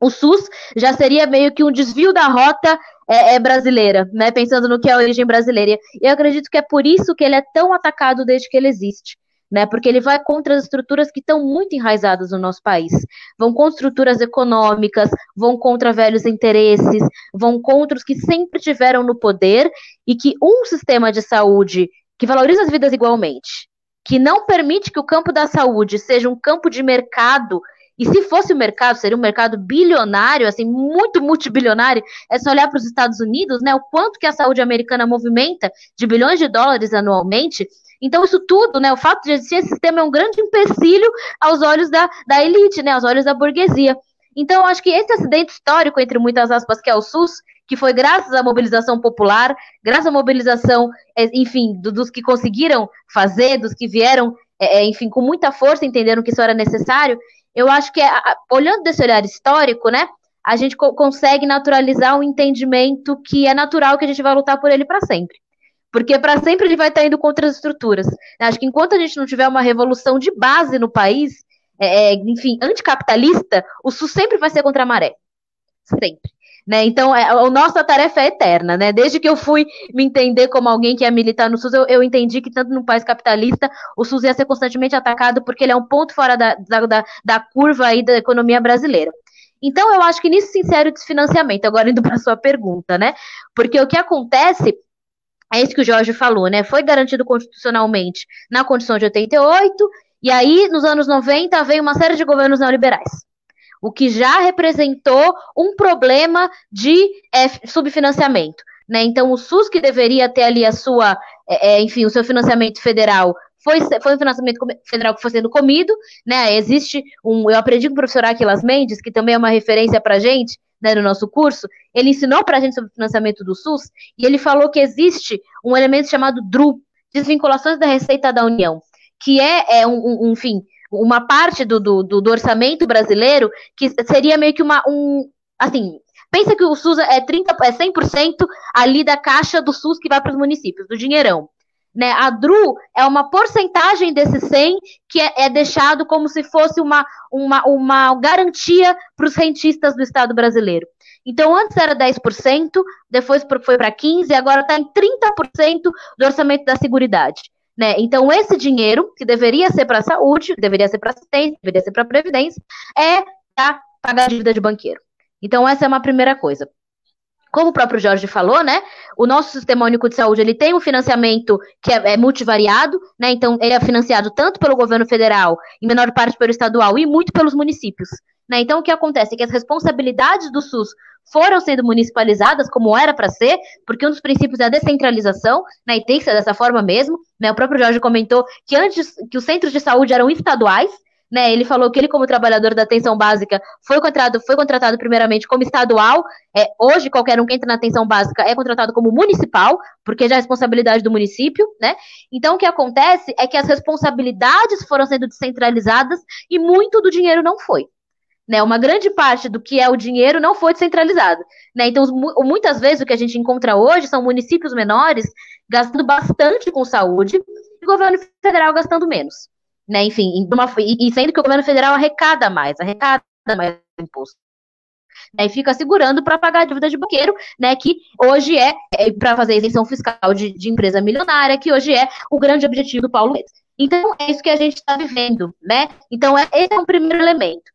O SUS já seria meio que um desvio da rota é, é brasileira, né? Pensando no que é a origem brasileira. E eu acredito que é por isso que ele é tão atacado desde que ele existe. Né? Porque ele vai contra as estruturas que estão muito enraizadas no nosso país. Vão contra estruturas econômicas, vão contra velhos interesses, vão contra os que sempre tiveram no poder e que um sistema de saúde que valoriza as vidas igualmente, que não permite que o campo da saúde seja um campo de mercado e se fosse o mercado, seria um mercado bilionário, assim, muito multibilionário. É só olhar para os Estados Unidos, né? O quanto que a saúde americana movimenta de bilhões de dólares anualmente. Então, isso tudo, né? O fato de existir esse sistema é um grande empecilho aos olhos da, da elite, né? Aos olhos da burguesia. Então, eu acho que esse acidente histórico, entre muitas aspas, que é o SUS, que foi graças à mobilização popular, graças à mobilização, é, enfim, dos que conseguiram fazer, dos que vieram, é, é, enfim, com muita força, entenderam que isso era necessário, eu acho que, olhando desse olhar histórico, né, a gente co consegue naturalizar um entendimento que é natural que a gente vai lutar por ele para sempre. Porque para sempre ele vai estar indo contra as estruturas. Acho que enquanto a gente não tiver uma revolução de base no país, é, é enfim, anticapitalista, o SUS sempre vai ser contra a maré. Sempre. Né? Então, é, a nossa tarefa é eterna, né? Desde que eu fui me entender como alguém que ia militar no SUS, eu, eu entendi que tanto no país capitalista, o SUS ia ser constantemente atacado porque ele é um ponto fora da, da, da curva aí da economia brasileira. Então, eu acho que nisso se insere o desfinanciamento, agora indo para a sua pergunta, né? Porque o que acontece é isso que o Jorge falou, né? Foi garantido constitucionalmente na Constituição de 88, e aí, nos anos 90, veio uma série de governos neoliberais o que já representou um problema de é, subfinanciamento. Né? Então, o SUS que deveria ter ali a sua, é, é, enfim, o seu financiamento federal foi, foi um financiamento federal que foi sendo comido, né? Existe um, eu aprendi com o professor Aquilas Mendes, que também é uma referência para gente, né, no nosso curso, ele ensinou para a gente sobre o financiamento do SUS, e ele falou que existe um elemento chamado DRU, desvinculações da receita da União, que é, é um, um, enfim, uma parte do, do, do, orçamento brasileiro que seria meio que uma um assim pensa que o SUS é 30 é 100% ali da caixa do SUS que vai para os municípios do dinheirão né a DRU é uma porcentagem desse 100 que é, é deixado como se fosse uma uma, uma garantia para os rentistas do Estado brasileiro então, antes era 10%, depois foi para 15%, agora está em 30% do orçamento da Seguridade. Né? Então, esse dinheiro, que deveria ser para a saúde, deveria ser para assistência, deveria ser para a previdência, é para pagar a dívida de banqueiro. Então, essa é uma primeira coisa. Como o próprio Jorge falou, né? O nosso sistema único de saúde ele tem um financiamento que é, é multivariado, né? Então, ele é financiado tanto pelo governo federal, em menor parte pelo estadual, e muito pelos municípios. Né? Então, o que acontece é que as responsabilidades do SUS foram sendo municipalizadas como era para ser, porque um dos princípios é a descentralização, né, e tem que ser dessa forma mesmo. Né, o próprio Jorge comentou que antes que os centros de saúde eram estaduais, né, ele falou que ele, como trabalhador da atenção básica, foi contratado, foi contratado primeiramente como estadual. É, hoje, qualquer um que entra na atenção básica é contratado como municipal, porque já é responsabilidade do município, né? Então, o que acontece é que as responsabilidades foram sendo descentralizadas e muito do dinheiro não foi. Né, uma grande parte do que é o dinheiro não foi descentralizado. Né? Então, muitas vezes o que a gente encontra hoje são municípios menores gastando bastante com saúde e o governo federal gastando menos. Né? Enfim, e sendo que o governo federal arrecada mais, arrecada mais imposto. Né, e fica segurando para pagar a dívida de banqueiro, né, que hoje é, é para fazer isenção fiscal de, de, empresa milionária, que hoje é o grande objetivo do Paulo Guedes. Então, é isso que a gente está vivendo, né? Então, é, esse é um primeiro elemento.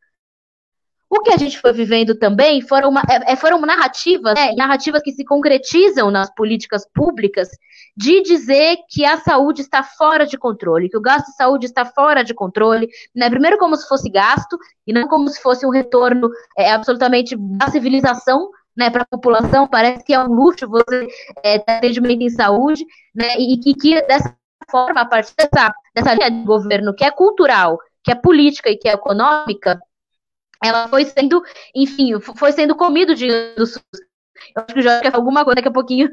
O que a gente foi vivendo também foram, uma, é, é, foram narrativas, né, narrativas que se concretizam nas políticas públicas de dizer que a saúde está fora de controle, que o gasto de saúde está fora de controle, né, primeiro como se fosse gasto e não como se fosse um retorno é, absolutamente da civilização né, para a população, parece que é um luxo você é, ter atendimento em saúde, né, e, e que dessa forma, a partir dessa, dessa linha de governo que é cultural, que é política e que é econômica, ela foi sendo, enfim, foi sendo comido de do SUS. Eu acho que o Jorge quer alguma coisa daqui a pouquinho.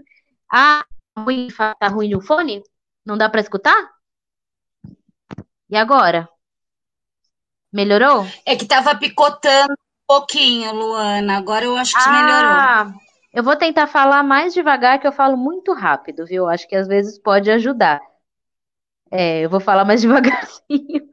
Ah, tá ruim, tá ruim o fone? Não dá para escutar? E agora? Melhorou? É que tava picotando um pouquinho, Luana. Agora eu acho que ah, melhorou. Eu vou tentar falar mais devagar, que eu falo muito rápido, viu? Acho que às vezes pode ajudar. É, eu vou falar mais *laughs* devagarzinho.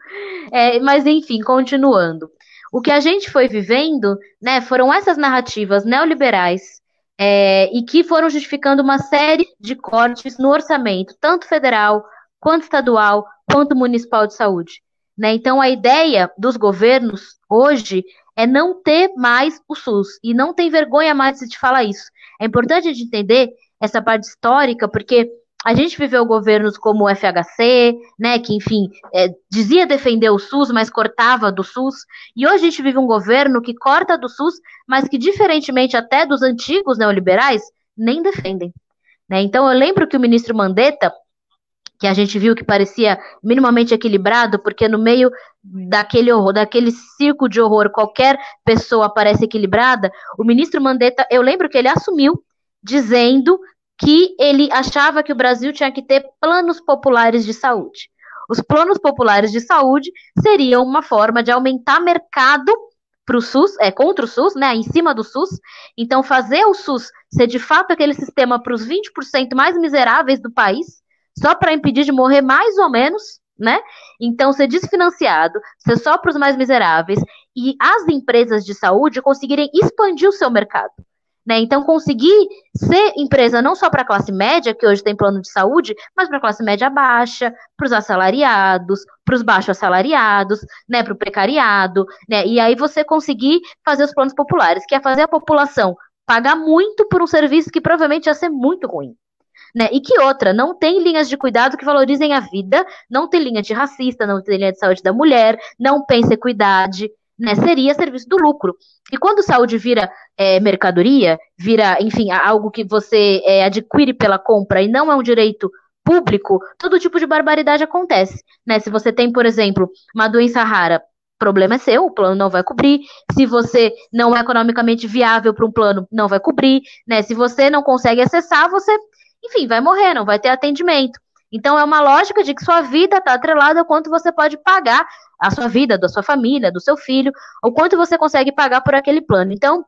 É, mas enfim, continuando. O que a gente foi vivendo, né, foram essas narrativas neoliberais é, e que foram justificando uma série de cortes no orçamento, tanto federal quanto estadual, quanto municipal de saúde. Né? Então, a ideia dos governos hoje é não ter mais o SUS. E não tem vergonha mais de falar isso. É importante a gente entender essa parte histórica, porque a gente viveu governos como o FHC, né, que, enfim, é, dizia defender o SUS, mas cortava do SUS. E hoje a gente vive um governo que corta do SUS, mas que, diferentemente até dos antigos neoliberais, nem defendem. Né? Então, eu lembro que o ministro Mandetta, que a gente viu que parecia minimamente equilibrado, porque no meio daquele horror, daquele circo de horror, qualquer pessoa parece equilibrada. O ministro Mandetta, eu lembro que ele assumiu dizendo que ele achava que o Brasil tinha que ter planos populares de saúde. Os planos populares de saúde seriam uma forma de aumentar mercado para o SUS, é contra o SUS, né, em cima do SUS. Então, fazer o SUS ser de fato aquele sistema para os 20% mais miseráveis do país, só para impedir de morrer mais ou menos, né? Então, ser desfinanciado, ser só para os mais miseráveis e as empresas de saúde conseguirem expandir o seu mercado. Né? Então, conseguir ser empresa não só para a classe média, que hoje tem plano de saúde, mas para a classe média baixa, para os assalariados, para os baixos assalariados, né, para o precariado, né? E aí você conseguir fazer os planos populares, que é fazer a população pagar muito por um serviço que provavelmente ia ser muito ruim. Né? E que outra, não tem linhas de cuidado que valorizem a vida, não tem linha de racista, não tem linha de saúde da mulher, não pensa equidade, né? Seria serviço do lucro. E quando saúde vira é, mercadoria, vira, enfim, algo que você é, adquire pela compra e não é um direito público, todo tipo de barbaridade acontece. Né? Se você tem, por exemplo, uma doença rara, problema é seu, o plano não vai cobrir. Se você não é economicamente viável para um plano, não vai cobrir. Né? Se você não consegue acessar, você enfim, vai morrer, não vai ter atendimento. Então é uma lógica de que sua vida está atrelada ao quanto você pode pagar a sua vida, da sua família, do seu filho, o quanto você consegue pagar por aquele plano. Então,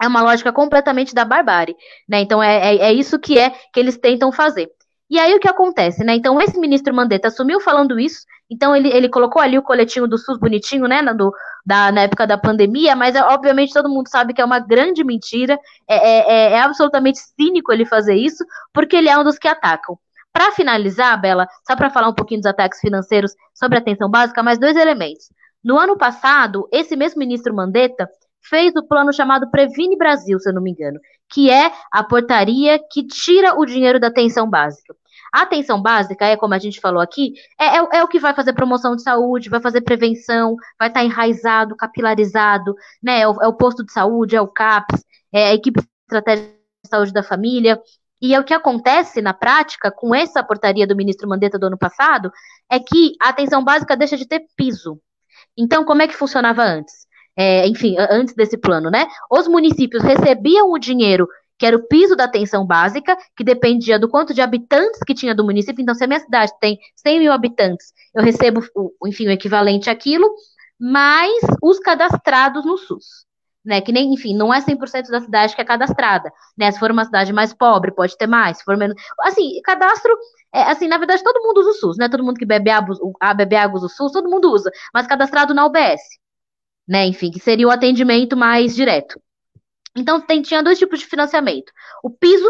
é uma lógica completamente da barbárie, né? Então é, é, é, isso que é que eles tentam fazer. E aí o que acontece, né? Então esse ministro Mandetta assumiu falando isso, então ele, ele colocou ali o coletinho do SUS bonitinho, né? Na, do, da, na época da pandemia, mas obviamente todo mundo sabe que é uma grande mentira, é, é, é, é absolutamente cínico ele fazer isso, porque ele é um dos que atacam. Para finalizar, Bela, só para falar um pouquinho dos ataques financeiros sobre a atenção básica, mais dois elementos. No ano passado, esse mesmo ministro Mandetta fez o plano chamado Previne Brasil, se eu não me engano, que é a portaria que tira o dinheiro da atenção básica. A atenção básica é, como a gente falou aqui, é, é, é, o que vai fazer promoção de saúde, vai fazer prevenção, vai estar tá enraizado, capilarizado, né? É o, é o, posto de saúde, é o CAPS, é a equipe estratégica de saúde da família. E é o que acontece na prática com essa portaria do ministro Mandetta do ano passado, é que a atenção básica deixa de ter piso. Então, como é que funcionava antes? é, enfim, antes desse plano, né? Os municípios recebiam o dinheiro que era o piso da atenção básica, que dependia do quanto de habitantes que tinha do município. Então, se a minha cidade tem 100 mil habitantes, eu recebo, enfim, o equivalente àquilo, mais os cadastrados no SUS. Né, que nem, enfim, não é 100% da cidade que é cadastrada, né, se for uma cidade mais pobre, pode ter mais, se for menos, assim, cadastro, é, assim, na verdade, todo mundo usa o SUS, né, todo mundo que bebe água, bebe água usa o SUS, todo mundo usa, mas cadastrado na UBS, né? Enfim, que seria o atendimento mais direto. Então, tem, tinha dois tipos de financiamento: o piso,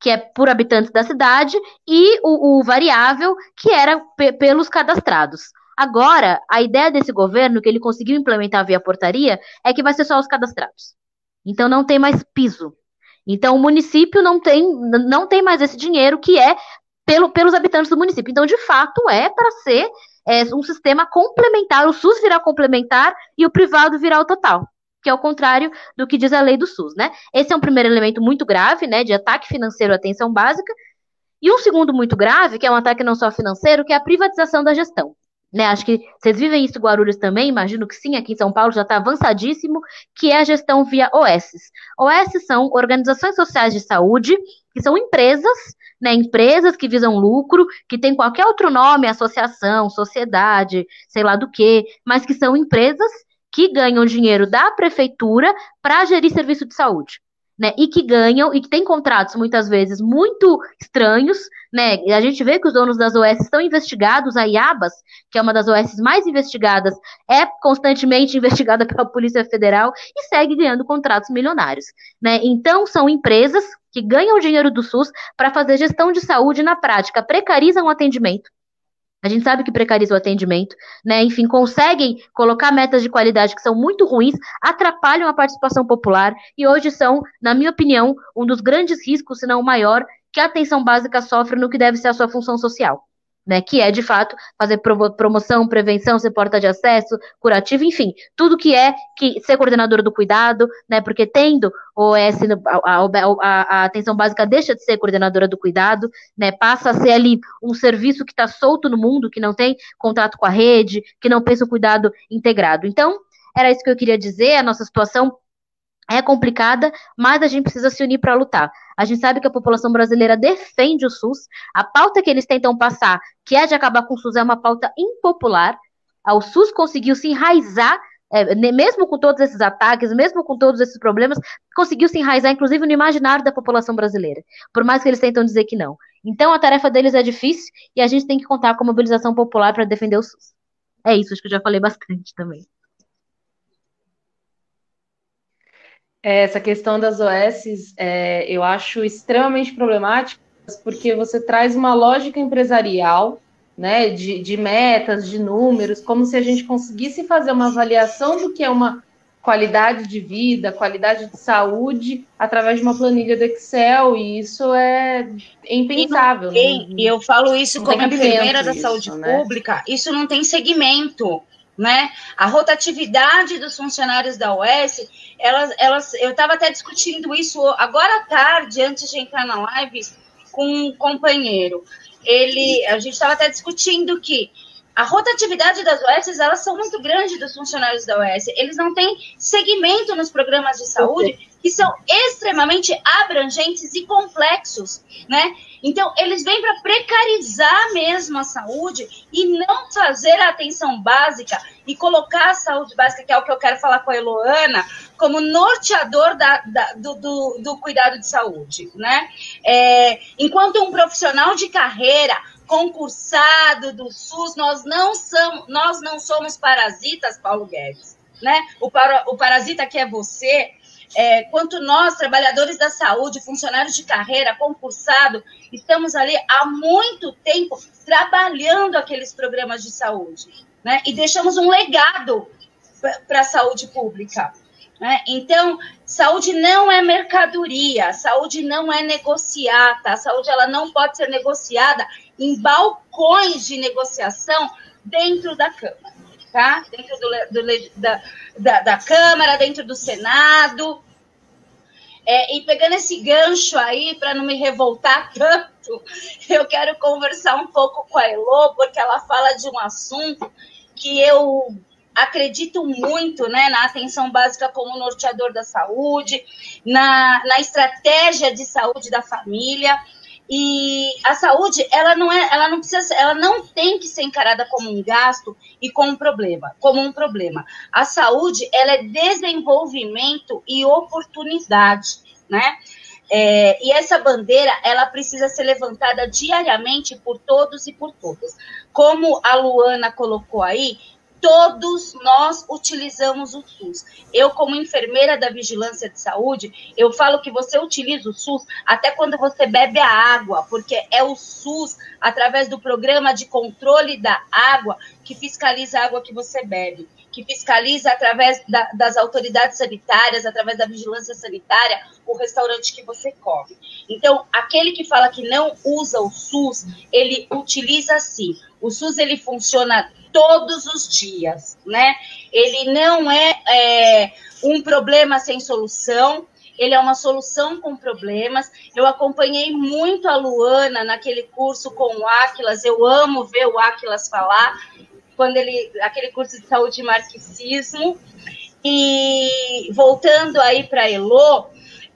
que é por habitantes da cidade, e o, o variável, que era pelos cadastrados. Agora, a ideia desse governo, que ele conseguiu implementar via portaria, é que vai ser só os cadastrados. Então, não tem mais piso. Então, o município não tem, não tem mais esse dinheiro que é pelo, pelos habitantes do município. Então, de fato, é para ser é, um sistema complementar, o SUS virar complementar e o privado virar o total, que é o contrário do que diz a lei do SUS, né? Esse é um primeiro elemento muito grave, né, de ataque financeiro à atenção básica, e um segundo muito grave, que é um ataque não só financeiro, que é a privatização da gestão. Né, acho que vocês vivem isso em Guarulhos também, imagino que sim, aqui em São Paulo já está avançadíssimo, que é a gestão via OS. OS são organizações sociais de saúde, que são empresas né, empresas que visam lucro, que tem qualquer outro nome, associação, sociedade, sei lá do que, mas que são empresas que ganham dinheiro da prefeitura para gerir serviço de saúde. Né, e que ganham e que têm contratos muitas vezes muito estranhos, né? A gente vê que os donos das OS estão investigados, a IABAS, que é uma das OS mais investigadas, é constantemente *laughs* investigada pela Polícia Federal e segue ganhando contratos milionários, né? Então são empresas que ganham dinheiro do SUS para fazer gestão de saúde na prática, precarizam o atendimento. A gente sabe que precariza o atendimento, né? Enfim, conseguem colocar metas de qualidade que são muito ruins, atrapalham a participação popular e hoje são, na minha opinião, um dos grandes riscos, se não o maior, que a atenção básica sofre no que deve ser a sua função social né, que é de fato fazer promoção, prevenção, ser porta de acesso, curativo, enfim, tudo que é que ser coordenadora do cuidado, né, porque tendo OS, a, a, a, atenção básica deixa de ser coordenadora do cuidado, né, passa a ser ali um serviço que está solto no mundo, que não tem contato com a rede, que não pensa o cuidado integrado. Então, era isso que eu queria dizer, a nossa situação é complicada, mas a gente precisa se unir para lutar. A gente sabe que a população brasileira defende o SUS. A pauta que eles tentam passar, que é de acabar com o SUS, é uma pauta impopular. O SUS conseguiu se enraizar, é, mesmo com todos esses ataques, mesmo com todos esses problemas, conseguiu se enraizar, inclusive, no imaginário da população brasileira, por mais que eles tentam dizer que não. Então, a tarefa deles é difícil e a gente tem que contar com a mobilização popular para defender o SUS. É isso, acho que eu já falei bastante também. Essa questão das OS é, eu acho extremamente problemática, porque você traz uma lógica empresarial, né, de, de metas, de números, como se a gente conseguisse fazer uma avaliação do que é uma qualidade de vida, qualidade de saúde, através de uma planilha do Excel, e isso é impensável. E, e eu falo isso como enfermeira da isso, saúde né? pública, isso não tem segmento né? A rotatividade dos funcionários da UES, elas, elas, eu estava até discutindo isso agora à tarde, antes de entrar na live, com um companheiro. Ele, a gente estava até discutindo que a rotatividade das OS, elas são muito grandes dos funcionários da OS. Eles não têm segmento nos programas de saúde que são extremamente abrangentes e complexos, né? Então, eles vêm para precarizar mesmo a saúde e não fazer a atenção básica e colocar a saúde básica, que é o que eu quero falar com a Eloana, como norteador da, da, do, do, do, cuidado de saúde, né? É, enquanto um profissional de carreira concursado do SUS, nós não somos, nós não somos parasitas, Paulo Guedes, né? O, para, o parasita que é você, é, quanto nós, trabalhadores da saúde, funcionários de carreira, concursado, estamos ali há muito tempo trabalhando aqueles programas de saúde, né? E deixamos um legado para a saúde pública. Né? Então, saúde não é mercadoria, saúde não é negociada, a saúde ela não pode ser negociada em balcões de negociação dentro da Câmara tá? Dentro do, do, da, da, da, Câmara, dentro do Senado. É, e pegando esse gancho aí, para não me revoltar *laughs* tanto, eu quero conversar um pouco com a Elô, porque ela fala de um assunto que eu acredito muito né, na atenção básica como norteador da saúde, na, na estratégia de saúde da família. E a saúde, ela não é, ela não precisa, ela não tem que ser encarada como um gasto e como um problema, como um problema. A saúde, ela é desenvolvimento e oportunidade, né? É, e essa bandeira, ela precisa ser levantada diariamente por todos e por todas. Como a Luana colocou aí, todos nós utilizamos o SUS. Eu, como enfermeira da vigilância de saúde, eu falo que você utiliza o SUS até quando você bebe a água, porque é o SUS, através do programa de controle da água, que fiscaliza a água que você bebe, que fiscaliza através da, das autoridades sanitárias, através da vigilância sanitária, o restaurante que você come. Então, aquele que fala que não usa o SUS, ele utiliza sim. O SUS ele funciona todos os dias, né? Ele não é, é um problema sem solução, ele é uma solução com problemas. Eu acompanhei muito a Luana naquele curso com o Áquilas, eu amo ver o Áquilas falar, quando ele, aquele curso de saúde e marxismo. E voltando aí para Elo,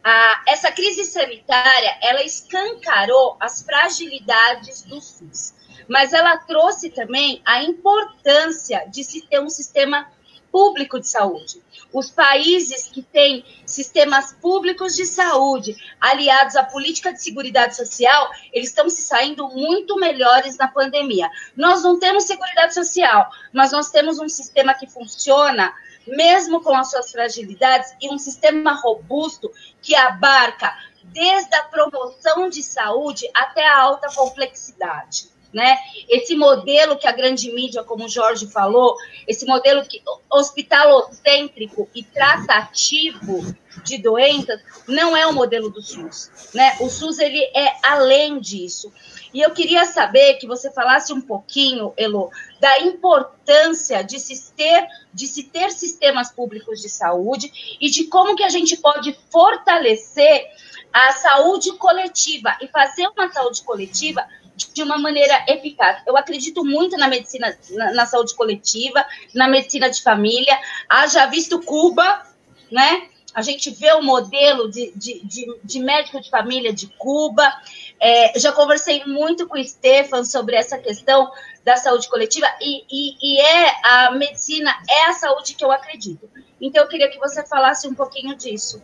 a, essa crise sanitária, ela escancarou as fragilidades do SUS mas ela trouxe também a importância de se ter um sistema público de saúde. Os países que têm sistemas públicos de saúde aliados à política de seguridade social, eles estão se saindo muito melhores na pandemia. Nós não temos seguridade social, mas nós temos um sistema que funciona mesmo com as suas fragilidades e um sistema robusto que abarca desde a promoção de saúde até a alta complexidade né? Esse modelo que a grande mídia, como o Jorge falou, esse modelo que, hospitalocêntrico e tratativo de doenças, não é o modelo do SUS, né? O SUS ele é além disso. E eu queria saber que você falasse um pouquinho, Elo, da importância de se ter, de se ter sistemas públicos de saúde e de como que a gente pode fortalecer a saúde coletiva e fazer uma saúde coletiva de uma maneira eficaz. Eu acredito muito na medicina, na, na saúde coletiva, na medicina de família. Haja visto Cuba, né? A gente vê o modelo de, de, de, de médico de família de Cuba. É, já conversei muito com o Stefan sobre essa questão da saúde coletiva e, e, e, é a medicina, é a saúde que eu acredito. Então, eu queria que você falasse um pouquinho disso.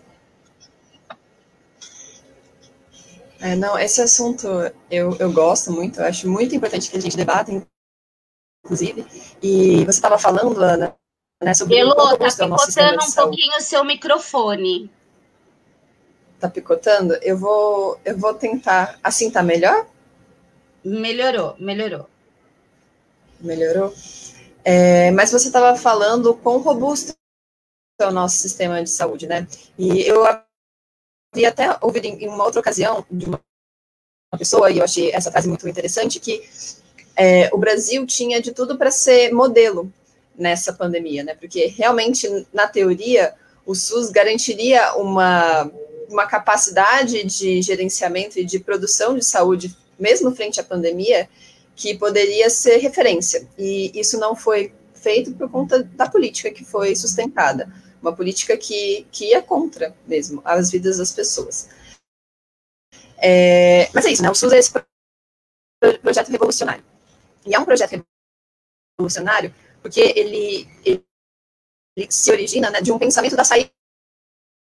É, não, esse assunto eu, eu gosto muito, eu acho muito importante que a gente debata, inclusive. E você estava falando, Ana, né, sobre Elô, o tá picotando um pouquinho o seu microfone. Tá picotando? Eu vou, eu vou tentar. Assim tá melhor? Melhorou, melhorou. Melhorou? É, mas você estava falando quão robusto é o nosso sistema de saúde, né? E eu havia até ouvido em uma outra ocasião de uma pessoa, e eu achei essa frase muito interessante, que é, o Brasil tinha de tudo para ser modelo nessa pandemia, né? Porque realmente, na teoria, o SUS garantiria uma, uma capacidade de gerenciamento e de produção de saúde, mesmo frente à pandemia, que poderia ser referência. E isso não foi feito por conta da política que foi sustentada uma política que, que ia contra mesmo as vidas das pessoas. É, mas é isso, né? O SUS é esse projeto revolucionário. E é um projeto revolucionário porque ele, ele, ele se origina né, de um pensamento das raízes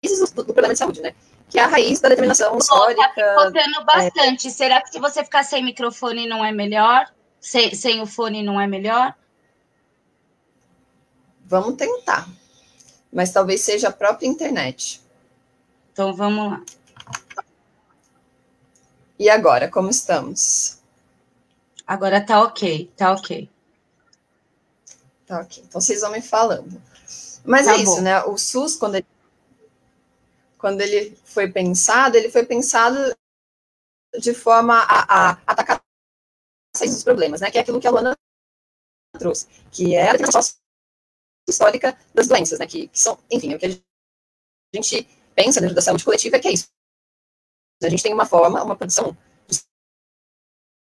do, do, problema de saúde, né? Que é a raiz da determinação histórica. Tá picotando bastante. É... Será que se você ficar sem microfone não é melhor? Sem, sem o fone não é melhor? Vamos tentar mas talvez seja a própria internet. Então vamos lá. E agora, como estamos? Agora tá ok, tá ok. Tá ok. Então vocês vão me falando. Mas tá é bom. isso, né? O SUS, quando ele, quando ele foi pensado, ele foi pensado de forma a, a atacar os problemas, né? Que é aquilo que a Luana trouxe, que é a histórica das doenças, né? Que, que são, enfim, é o que a gente pensa dentro da saúde coletiva é que é isso. A gente tem uma forma, uma produção de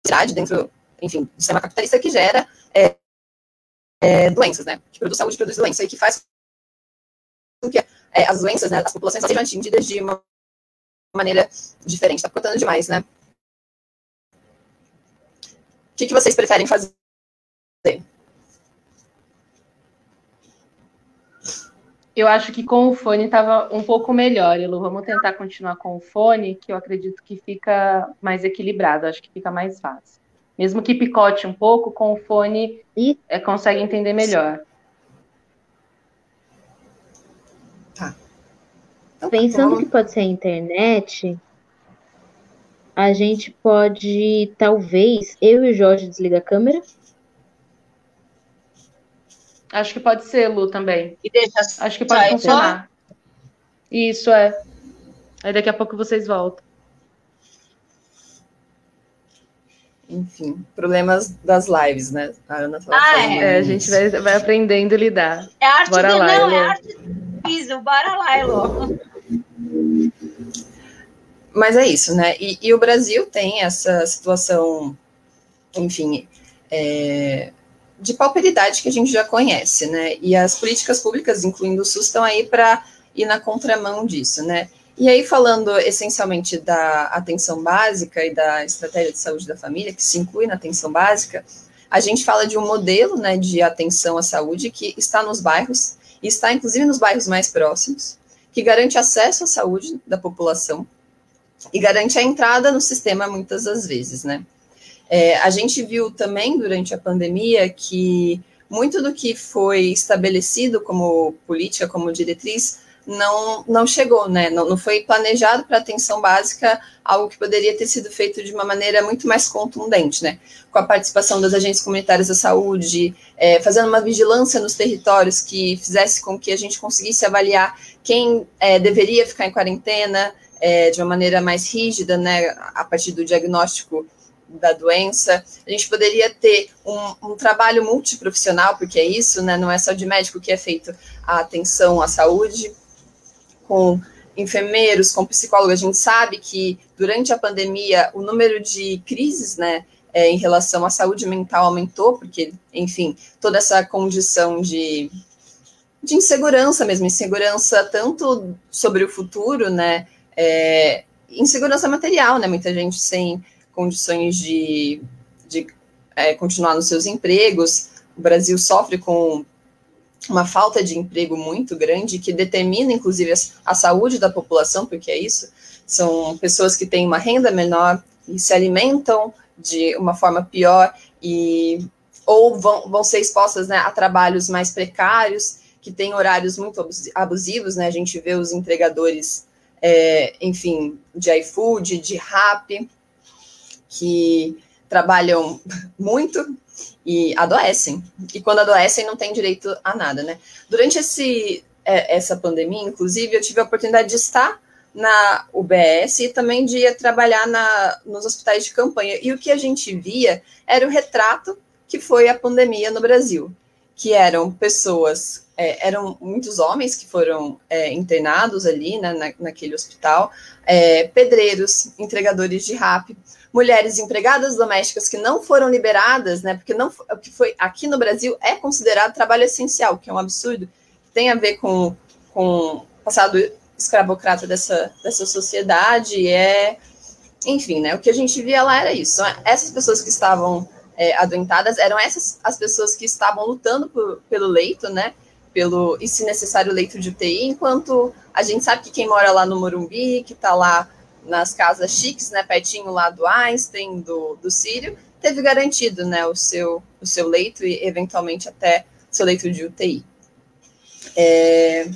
sociedade dentro, enfim, do sistema capitalista que gera é, é, doenças, né? Que produz saúde, produz doença e que faz com que é, as doenças, né, as populações sejam atingidas de uma maneira diferente. Tá contando demais, né? O que, que vocês preferem fazer? Eu acho que com o fone estava um pouco melhor, Elu. Vamos tentar continuar com o fone, que eu acredito que fica mais equilibrado, acho que fica mais fácil. Mesmo que picote um pouco, com o fone e é, consegue entender melhor. Tá. Então, Pensando que pode ser a internet, a gente pode, talvez, eu e o Jorge desliga a câmera Acho que pode ser, Lu, também. Acho que pode funcionar. Só? Isso é. Aí daqui a pouco vocês voltam. Enfim, problemas das lives, né? A Ana estava ah. É. é, a gente vai, vai aprendendo a lidar. É arte bora lá, não, Elô. é arte do piso. Bora lá, Elô. Mas é isso, né? E, e o Brasil tem essa situação, enfim, é, de pauperidade que a gente já conhece, né? E as políticas públicas, incluindo o SUS, estão aí para ir na contramão disso, né? E aí, falando essencialmente da atenção básica e da estratégia de saúde da família, que se inclui na atenção básica, a gente fala de um modelo né, de atenção à saúde que está nos bairros, e está inclusive nos bairros mais próximos, que garante acesso à saúde da população e garante a entrada no sistema muitas das vezes, né? É, a gente viu também durante a pandemia que muito do que foi estabelecido como política, como diretriz, não, não chegou, né? Não, não foi planejado para atenção básica algo que poderia ter sido feito de uma maneira muito mais contundente, né? Com a participação das agências comunitárias da saúde, é, fazendo uma vigilância nos territórios que fizesse com que a gente conseguisse avaliar quem é, deveria ficar em quarentena é, de uma maneira mais rígida, né? A partir do diagnóstico da doença. A gente poderia ter um, um, trabalho multiprofissional, porque é isso, né? Não é só de médico que é feito a atenção à saúde, com enfermeiros, com psicólogos. A gente sabe que durante a pandemia o número de crises, né? É, em relação à saúde mental aumentou, porque, enfim, toda essa condição de, de insegurança mesmo, insegurança tanto sobre o futuro, né? É, insegurança material, né? Muita gente sem condições de, de é, continuar nos seus empregos. O Brasil sofre com uma falta de emprego muito grande, que determina, inclusive, a, a saúde da população, porque é isso. São pessoas que têm uma renda menor e se alimentam de uma forma pior e ou vão, vão ser expostas né, a trabalhos mais precários, que têm horários muito abusivos, né? A gente vê os entregadores, é, enfim, de iFood, de Rap, que trabalham *laughs* muito e adoecem. E quando adoecem, não tem direito a nada, né? Durante esse, é, essa pandemia, inclusive, eu tive a oportunidade de estar na UBS e também de ir trabalhar na, nos hospitais de campanha. E o que a gente via era o retrato que foi a pandemia no Brasil, que eram pessoas, é, eram muitos homens que foram é, internados ali né, na, naquele hospital, é, pedreiros, entregadores de rap, mulheres empregadas domésticas que não foram liberadas, né? Porque não que foi aqui no Brasil é considerado trabalho essencial, que é um absurdo, tem a ver com, com o passado escravocrata dessa, dessa sociedade, é enfim, né? O que a gente via lá era isso. Essas pessoas que estavam é, adoentadas eram essas as pessoas que estavam lutando por, pelo leito, né? Pelo, e se necessário, leito de UTI, enquanto a gente sabe que quem mora lá no Morumbi, que está lá nas casas chiques, né, pertinho lá do Einstein, do, do Sírio, teve garantido, né, o seu, o seu leito e, eventualmente, até seu leito de UTI. É,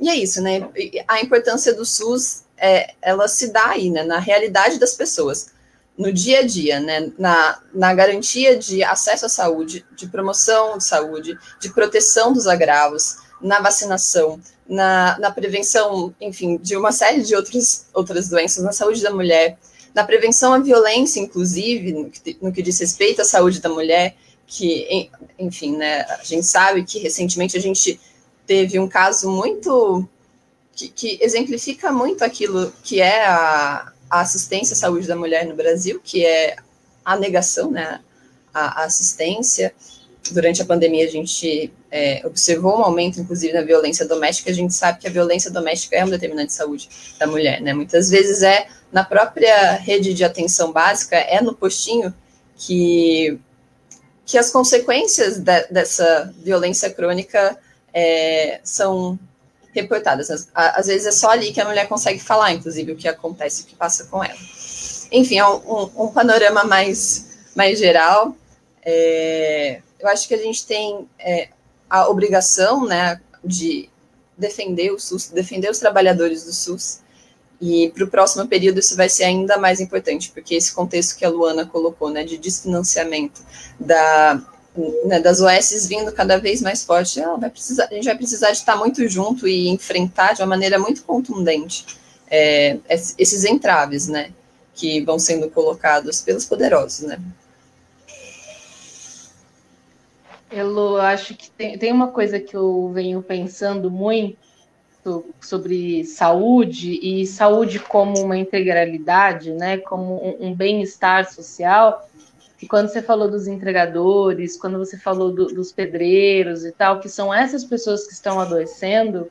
e é isso, né, a importância do SUS, é, ela se dá aí, né, na realidade das pessoas, no dia a dia, né, na, na garantia de acesso à saúde, de promoção de saúde, de proteção dos agravos, na vacinação, na, na prevenção, enfim, de uma série de outros, outras doenças, na saúde da mulher, na prevenção à violência, inclusive, no que, no que diz respeito à saúde da mulher, que, enfim, né, a gente sabe que recentemente a gente teve um caso muito que, que exemplifica muito aquilo que é a, a, assistência à saúde da mulher no Brasil, que é a negação, né, a assistência. Durante a pandemia, a gente é, observou um aumento, inclusive, na violência doméstica, a gente sabe que a violência doméstica é um determinante de saúde da mulher, né? Muitas vezes é na própria rede de atenção básica, é no postinho que, que as consequências de, dessa violência crônica é, são reportadas. Às, vezes é só ali que a mulher consegue falar, inclusive, o que acontece, o que passa com ela. Enfim, é um, um panorama mais, mais geral. É, eu acho que a gente tem é, a obrigação né, de defender o SUS, defender os trabalhadores do SUS. E para o próximo período isso vai ser ainda mais importante, porque esse contexto que a Luana colocou, né, de desfinanciamento da, né, das OS vindo cada vez mais forte, ela vai precisar, a gente vai precisar de estar muito junto e enfrentar de uma maneira muito contundente é, esses entraves, né, que vão sendo colocados pelos poderosos, né. Eu acho que tem, tem uma coisa que eu venho pensando muito sobre saúde e saúde como uma integralidade, né, como um, um bem-estar social. E quando você falou dos entregadores, quando você falou do, dos pedreiros e tal, que são essas pessoas que estão adoecendo,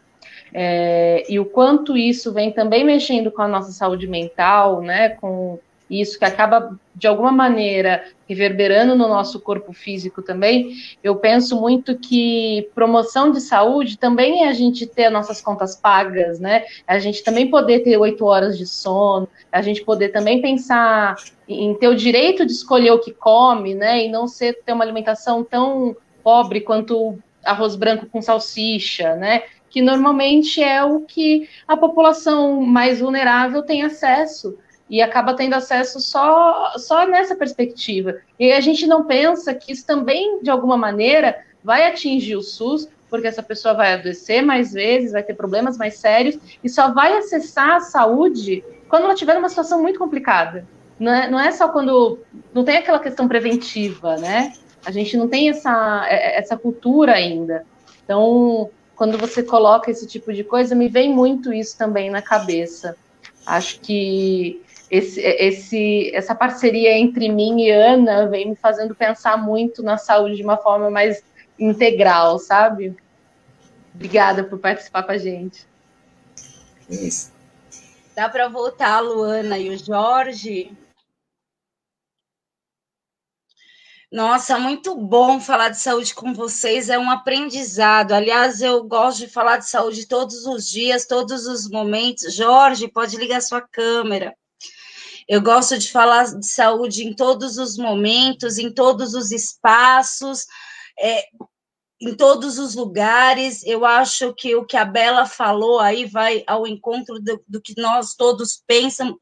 é, e o quanto isso vem também mexendo com a nossa saúde mental, né, com isso que acaba de alguma maneira reverberando no nosso corpo físico também, eu penso muito que promoção de saúde também é a gente ter as nossas contas pagas, né? É a gente também poder ter oito horas de sono, é a gente poder também pensar em ter o direito de escolher o que come, né? E não ser ter uma alimentação tão pobre quanto arroz branco com salsicha, né? que normalmente é o que a população mais vulnerável tem acesso e acaba tendo acesso só, só nessa perspectiva. E a gente não pensa que isso também, de alguma maneira, vai atingir o SUS, porque essa pessoa vai adoecer mais vezes, vai ter problemas mais sérios, e só vai acessar a saúde quando ela estiver numa situação muito complicada. Não é, não é só quando. Não tem aquela questão preventiva, né? A gente não tem essa, é, essa cultura ainda. Então, quando você coloca esse tipo de coisa, me vem muito isso também na cabeça. Acho que esse, esse, essa parceria entre mim e Ana vem me fazendo pensar muito na saúde de uma forma mais integral, sabe? Obrigada por participar com a gente. Isso. Dá para voltar a Luana e o Jorge? Nossa, muito bom falar de saúde com vocês, é um aprendizado. Aliás, eu gosto de falar de saúde todos os dias, todos os momentos. Jorge, pode ligar sua câmera. Eu gosto de falar de saúde em todos os momentos, em todos os espaços, é, em todos os lugares. Eu acho que o que a Bela falou aí vai ao encontro do, do que nós todos pensamos,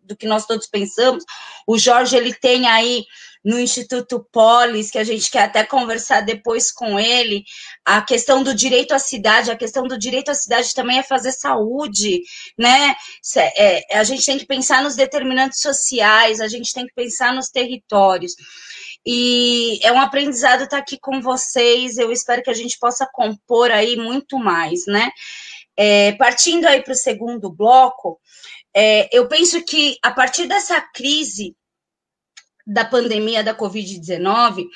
do que nós todos pensamos. O Jorge ele tem aí no Instituto Polis, que a gente quer até conversar depois com ele, a questão do direito à cidade, a questão do direito à cidade também é fazer saúde, né? É, a gente tem que pensar nos determinantes sociais, a gente tem que pensar nos territórios. E é um aprendizado estar aqui com vocês. Eu espero que a gente possa compor aí muito mais, né? É, partindo aí para o segundo bloco, é, eu penso que a partir dessa crise da pandemia da Covid-19,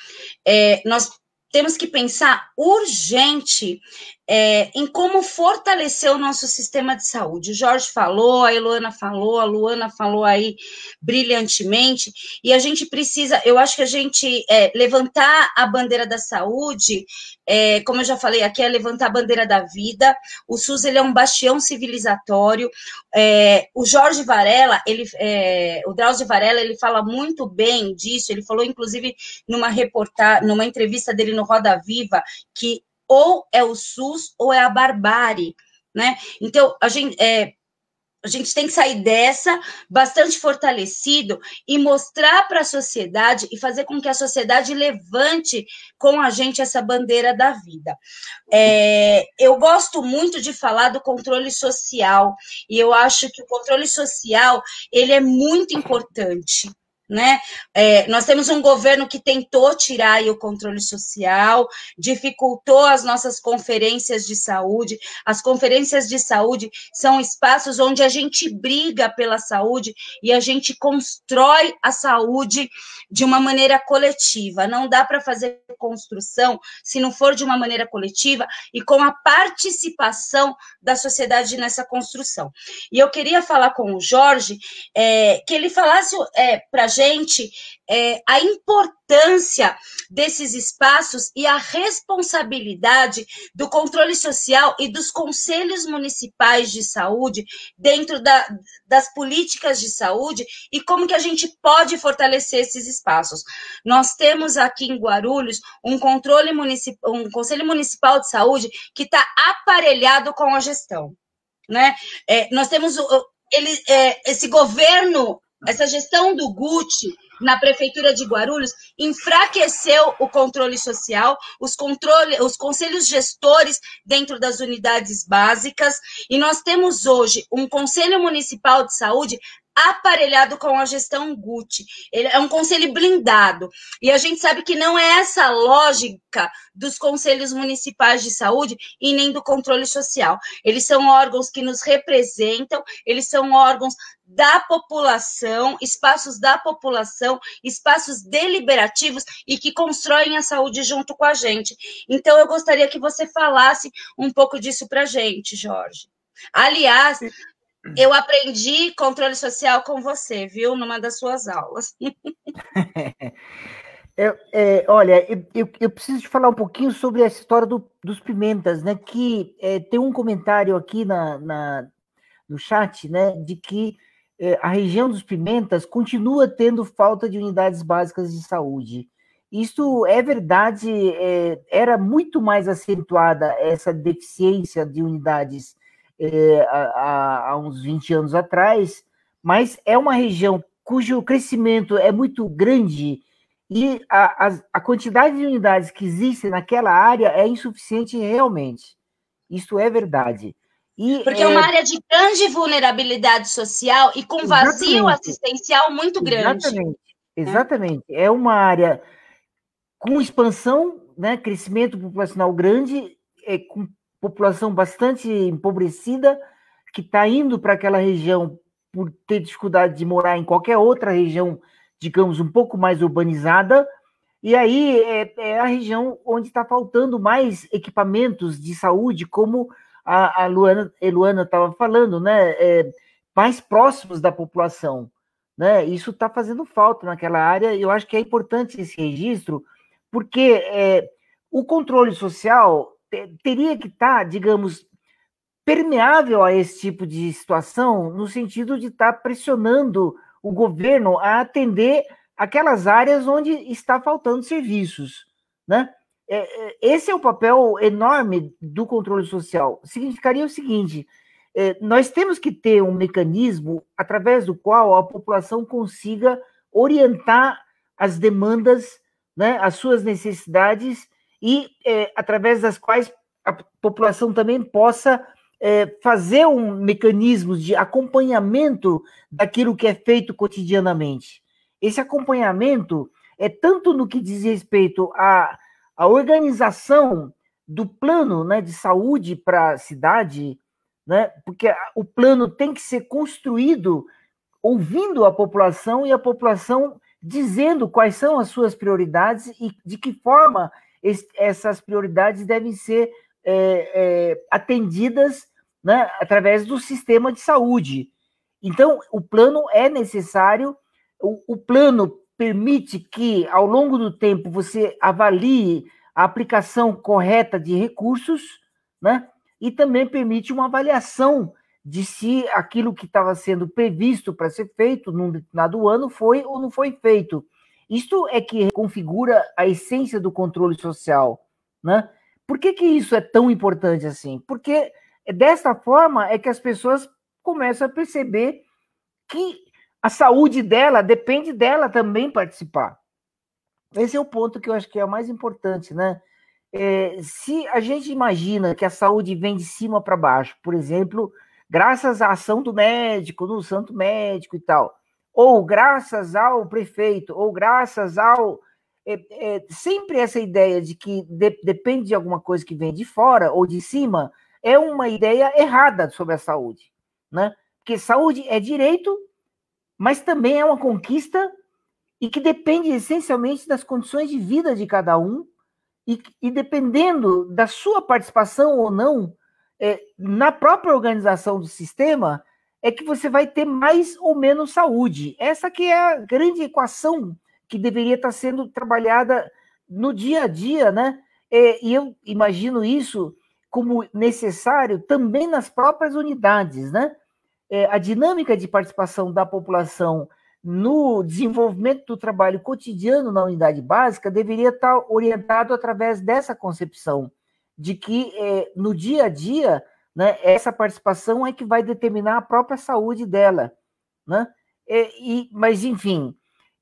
é, nós temos que pensar urgente é, em como fortalecer o nosso sistema de saúde. O Jorge falou, a Eloana falou, a Luana falou aí brilhantemente, e a gente precisa, eu acho que a gente é, levantar a bandeira da saúde, é, como eu já falei aqui, é levantar a bandeira da vida. O SUS ele é um bastião civilizatório. É, o Jorge Varela, ele, é, o Drauzio Varela, ele fala muito bem disso. Ele falou, inclusive, numa reportagem, numa entrevista dele no Roda Viva, que ou é o SUS ou é a barbárie, né? Então, a gente, é, a gente tem que sair dessa bastante fortalecido e mostrar para a sociedade e fazer com que a sociedade levante com a gente essa bandeira da vida. É, eu gosto muito de falar do controle social e eu acho que o controle social ele é muito importante né? É, nós temos um governo que tentou tirar o controle social, dificultou as nossas conferências de saúde. As conferências de saúde são espaços onde a gente briga pela saúde e a gente constrói a saúde de uma maneira coletiva. Não dá para fazer construção se não for de uma maneira coletiva e com a participação da sociedade nessa construção. E eu queria falar com o Jorge é, que ele falasse é, para a gente é, a importância desses espaços e a responsabilidade do controle social e dos conselhos municipais de saúde dentro da, das políticas de saúde e como que a gente pode fortalecer esses espaços. Nós temos aqui em Guarulhos um controle municipal, um conselho municipal de saúde que está aparelhado com a gestão, né? É, nós temos ele, é, esse governo essa gestão do Gucci na prefeitura de Guarulhos enfraqueceu o controle social, os, controle, os conselhos gestores dentro das unidades básicas, e nós temos hoje um conselho municipal de saúde aparelhado com a gestão Gucci. Ele é um conselho blindado. E a gente sabe que não é essa lógica dos conselhos municipais de saúde e nem do controle social. Eles são órgãos que nos representam, eles são órgãos da população, espaços da população, espaços deliberativos e que constroem a saúde junto com a gente. Então, eu gostaria que você falasse um pouco disso para a gente, Jorge. Aliás, eu aprendi controle social com você, viu? Numa das suas aulas. *laughs* é, é, olha, eu, eu, preciso te falar um pouquinho sobre essa história do, dos pimentas, né? Que é, tem um comentário aqui na, na, no chat, né? De que é, a região dos pimentas continua tendo falta de unidades básicas de saúde. Isso é verdade, é, era muito mais acentuada essa deficiência de unidades é, há, há uns 20 anos atrás, mas é uma região cujo crescimento é muito grande e a, a, a, quantidade de unidades que existem naquela área é insuficiente realmente. Isso é verdade. E, Porque é, é uma área de grande vulnerabilidade social e com vazio assistencial muito grande. Exatamente. Exatamente. É, é uma área com expansão, né, crescimento populacional grande, é, com população bastante empobrecida, que está indo para aquela região por ter dificuldade de morar em qualquer outra região, digamos, um pouco mais urbanizada, e aí é, é a região onde está faltando mais equipamentos de saúde, como a, a Luana estava falando, né? É, mais próximos da população. Né? Isso está fazendo falta naquela área, e eu acho que é importante esse registro, porque é, o controle social teria que estar, tá, digamos, permeável a esse tipo de situação, no sentido de estar tá pressionando o governo a atender aquelas áreas onde está faltando serviços, né? É, é, esse é o papel enorme do controle social. Significaria o seguinte: é, nós temos que ter um mecanismo através do qual a população consiga orientar as demandas, né, as suas necessidades e é, através das quais a população também possa é, fazer um mecanismo de acompanhamento daquilo que é feito cotidianamente. Esse acompanhamento é tanto no que diz respeito à, à organização do plano né, de saúde para a cidade, né, porque o plano tem que ser construído ouvindo a população e a população dizendo quais são as suas prioridades e de que forma essas prioridades devem ser é, é, atendidas né, através do sistema de saúde. Então, o plano é necessário, o, o plano permite que, ao longo do tempo, você avalie a aplicação correta de recursos, né? E também permite uma avaliação de se aquilo que estava sendo previsto para ser feito num determinado ano foi ou não foi feito. Isto é que configura a essência do controle social, né? Por que, que isso é tão importante assim? Porque dessa forma é que as pessoas começam a perceber que a saúde dela depende dela também participar. Esse é o ponto que eu acho que é o mais importante, né? É, se a gente imagina que a saúde vem de cima para baixo, por exemplo, graças à ação do médico, no santo médico e tal, ou graças ao prefeito, ou graças ao é, é, sempre essa ideia de que de, depende de alguma coisa que vem de fora ou de cima é uma ideia errada sobre a saúde, né? Porque saúde é direito, mas também é uma conquista e que depende essencialmente das condições de vida de cada um e, e dependendo da sua participação ou não é, na própria organização do sistema é que você vai ter mais ou menos saúde. Essa que é a grande equação que deveria estar sendo trabalhada no dia a dia, né? É, e eu imagino isso como necessário também nas próprias unidades, né? É, a dinâmica de participação da população no desenvolvimento do trabalho cotidiano na unidade básica deveria estar orientado através dessa concepção de que é, no dia a dia, né, essa participação é que vai determinar a própria saúde dela, né? É, e, mas enfim,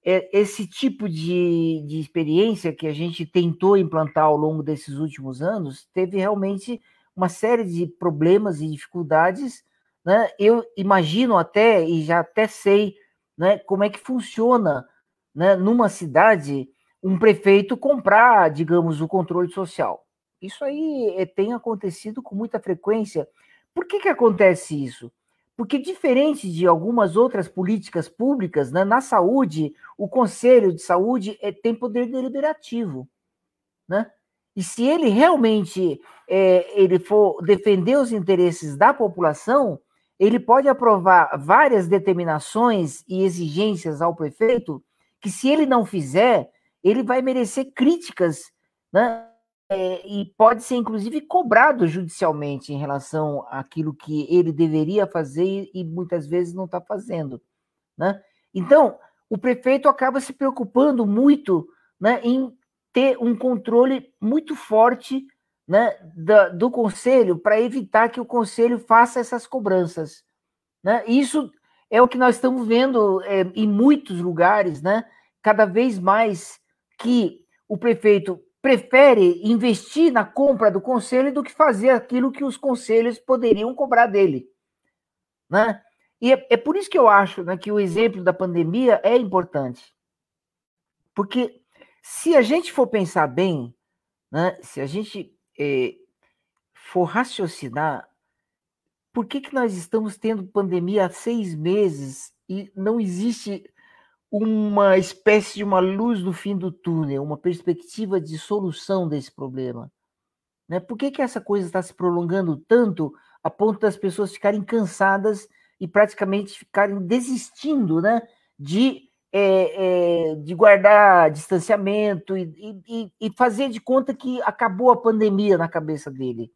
é, esse tipo de, de experiência que a gente tentou implantar ao longo desses últimos anos teve realmente uma série de problemas e dificuldades. Né? Eu imagino até, e já até sei, né, como é que funciona né, numa cidade um prefeito comprar, digamos, o controle social. Isso aí é, tem acontecido com muita frequência. Por que, que acontece isso? Porque, diferente de algumas outras políticas públicas, né, na saúde, o Conselho de Saúde é, tem poder deliberativo. Né? E se ele realmente é, ele for defender os interesses da população, ele pode aprovar várias determinações e exigências ao prefeito que, se ele não fizer, ele vai merecer críticas né, é, e pode ser, inclusive, cobrado judicialmente em relação àquilo que ele deveria fazer e, muitas vezes não está fazendo. Né? Então, o prefeito acaba se preocupando muito né, em ter um controle muito forte né, da, do conselho para evitar que o conselho faça essas cobranças. Né? Isso é o que nós estamos vendo é, em muitos lugares, né? cada vez mais que o prefeito prefere investir na compra do conselho do que fazer aquilo que os conselhos poderiam cobrar dele. Né? E é, é por isso que eu acho né, que o exemplo da pandemia é importante. Porque se a gente for pensar bem, né, se a gente é, for raciocinar, por que, que nós estamos tendo pandemia há seis meses e não existe uma espécie de uma luz no fim do túnel, uma perspectiva de solução desse problema? Né? Por que, que essa coisa está se prolongando tanto a ponto das pessoas ficarem cansadas e praticamente ficarem desistindo né, de é, é, de guardar distanciamento e, e, e, fazer de conta que acabou a pandemia na cabeça dele.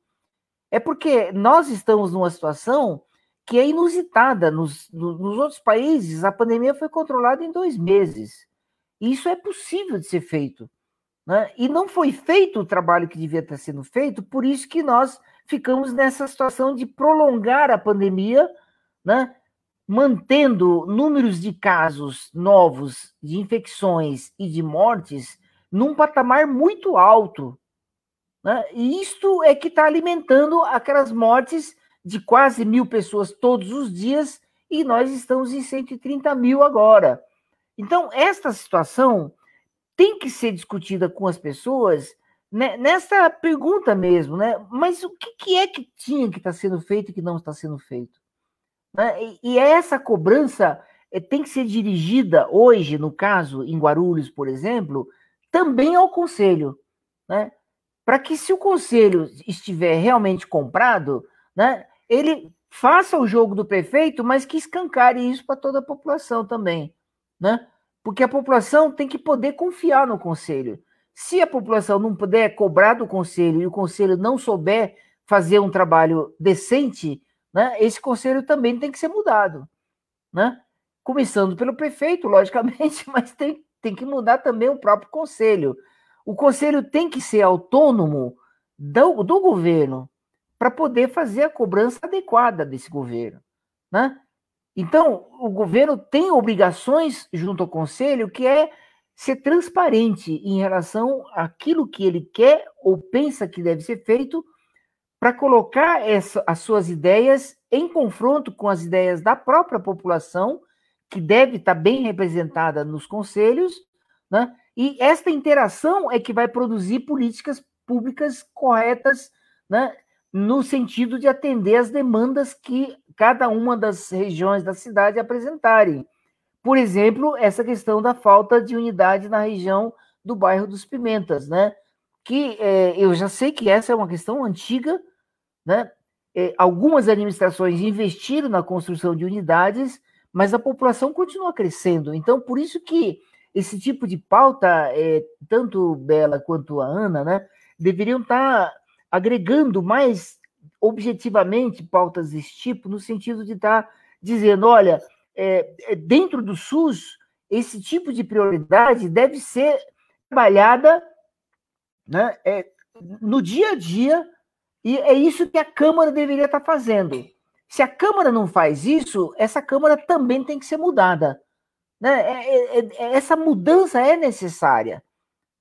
É porque nós estamos numa situação que é inusitada. Nos, nos outros países, a pandemia foi controlada em dois meses. Isso é possível de ser feito. Né? E não foi feito o trabalho que devia estar sendo feito, por isso que nós ficamos nessa situação de prolongar a pandemia, né? mantendo números de casos novos de infecções e de mortes num patamar muito alto. Né? E isto é que está alimentando aquelas mortes de quase mil pessoas todos os dias, e nós estamos em 130 mil agora. Então, esta situação tem que ser discutida com as pessoas né, nessa pergunta mesmo, né? Mas o que, que é que tinha que estar tá sendo feito e que não está sendo feito? Né? E essa cobrança eh, tem que ser dirigida hoje, no caso, em Guarulhos, por exemplo, também ao conselho, né? Para que se o conselho estiver realmente comprado, né, ele faça o jogo do prefeito, mas que escancare isso para toda a população também, né? Porque a população tem que poder confiar no conselho. Se a população não puder cobrar do conselho e o conselho não souber fazer um trabalho decente, né, esse conselho também tem que ser mudado, né? Começando pelo prefeito, logicamente, *laughs* mas tem, tem que mudar também o próprio conselho. O conselho tem que ser autônomo do, do governo para poder fazer a cobrança adequada desse governo, né? Então, o governo tem obrigações junto ao conselho que é ser transparente em relação àquilo que ele quer ou pensa que deve ser feito para colocar essa, as suas ideias em confronto com as ideias da própria população, que deve estar bem representada nos conselhos, né? e esta interação é que vai produzir políticas públicas corretas, né? No sentido de atender as demandas que cada uma das regiões da cidade apresentarem. Por exemplo, essa questão da falta de unidade na região do bairro dos Pimentas, né? Que é, eu já sei que essa é uma questão antiga, né? É, algumas administrações investiram na construção de unidades, mas a população continua crescendo. Então, por isso que esse tipo de pauta, é, tanto Bela quanto a Ana, né, deveriam estar tá agregando mais objetivamente pautas desse tipo, no sentido de estar tá dizendo, olha, é, é, dentro do SUS, esse tipo de prioridade deve ser trabalhada né, é, no dia a dia e é isso que a Câmara deveria estar fazendo. Se a Câmara não faz isso, essa Câmara também tem que ser mudada. Né? É, é, é, é essa mudança é necessária,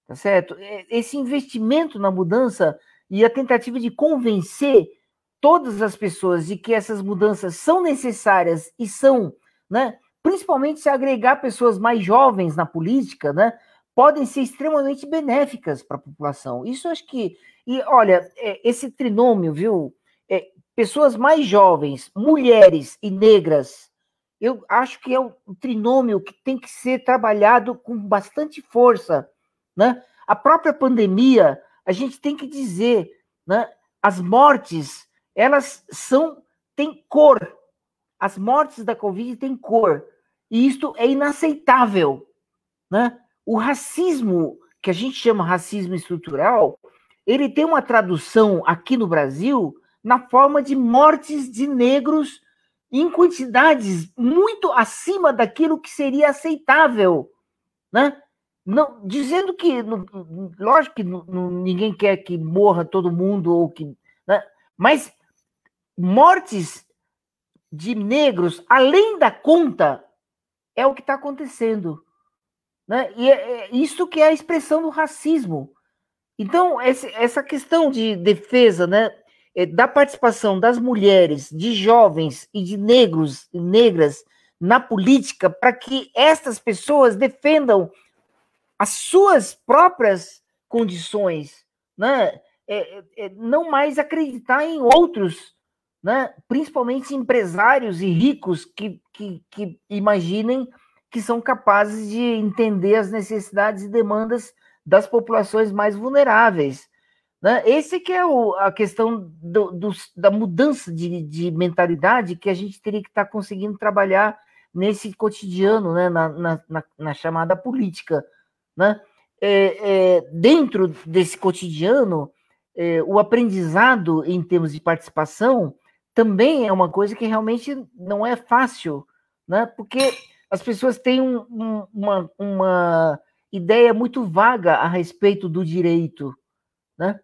tá certo? Esse investimento na mudança e a tentativa de convencer todas as pessoas de que essas mudanças são necessárias e são, né, principalmente se agregar pessoas mais jovens na política, né, podem ser extremamente benéficas para a população. Isso acho que e olha, é, esse trinômio, viu? É, pessoas mais jovens, mulheres e negras, eu acho que é um trinômio que tem que ser trabalhado com bastante força, né? A própria pandemia, a gente tem que dizer, né? As mortes, elas são têm cor. As mortes da Covid têm cor. E isto é inaceitável, né? O racismo, que a gente chama racismo estrutural, ele tem uma tradução aqui no Brasil na forma de mortes de negros em quantidades muito acima daquilo que seria aceitável, né? Não dizendo que, lógico que ninguém quer que morra todo mundo ou que, né? mas mortes de negros além da conta é o que está acontecendo, né? E é, é isso que é a expressão do racismo. Então essa questão de defesa, né, é, da participação das mulheres, de jovens e de negros e negras na política para que estas pessoas defendam as suas próprias condições, né? É, é, é, não mais acreditar em outros, né? principalmente empresários e ricos que, que, que imaginem que são capazes de entender as necessidades e demandas das populações mais vulneráveis. Né? Esse que é o, a questão do, do, da mudança de, de, mentalidade que a gente teria que estar tá conseguindo trabalhar nesse cotidiano, né? na, na, na, na chamada política né? É, é, dentro desse cotidiano, é, o aprendizado em termos de participação também é uma coisa que realmente não é fácil, né? porque as pessoas têm um, um, uma, uma ideia muito vaga a respeito do direito. Né?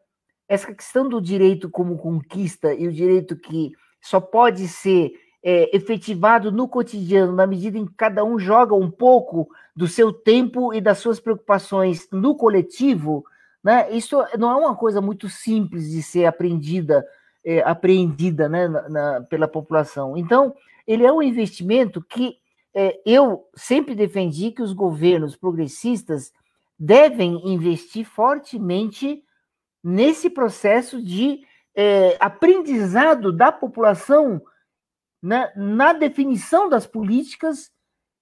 Essa questão do direito como conquista e o direito que só pode ser é, efetivado no cotidiano, na medida em que cada um joga um pouco do seu tempo e das suas preocupações no coletivo, né? Isso não é uma coisa muito simples de ser aprendida, é, apreendida, né, na, na, pela população. Então, ele é um investimento que é, eu sempre defendi que os governos progressistas devem investir fortemente nesse processo de é, aprendizado da população né, na definição das políticas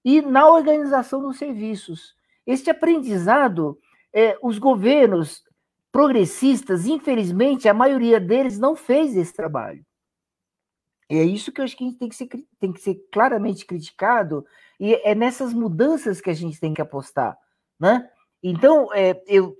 e na organização dos serviços. Este aprendizado, é, os governos progressistas, infelizmente, a maioria deles não fez esse trabalho. E é isso que eu acho que a gente tem que ser, tem que ser claramente criticado, e é nessas mudanças que a gente tem que apostar. Né? Então, é, eu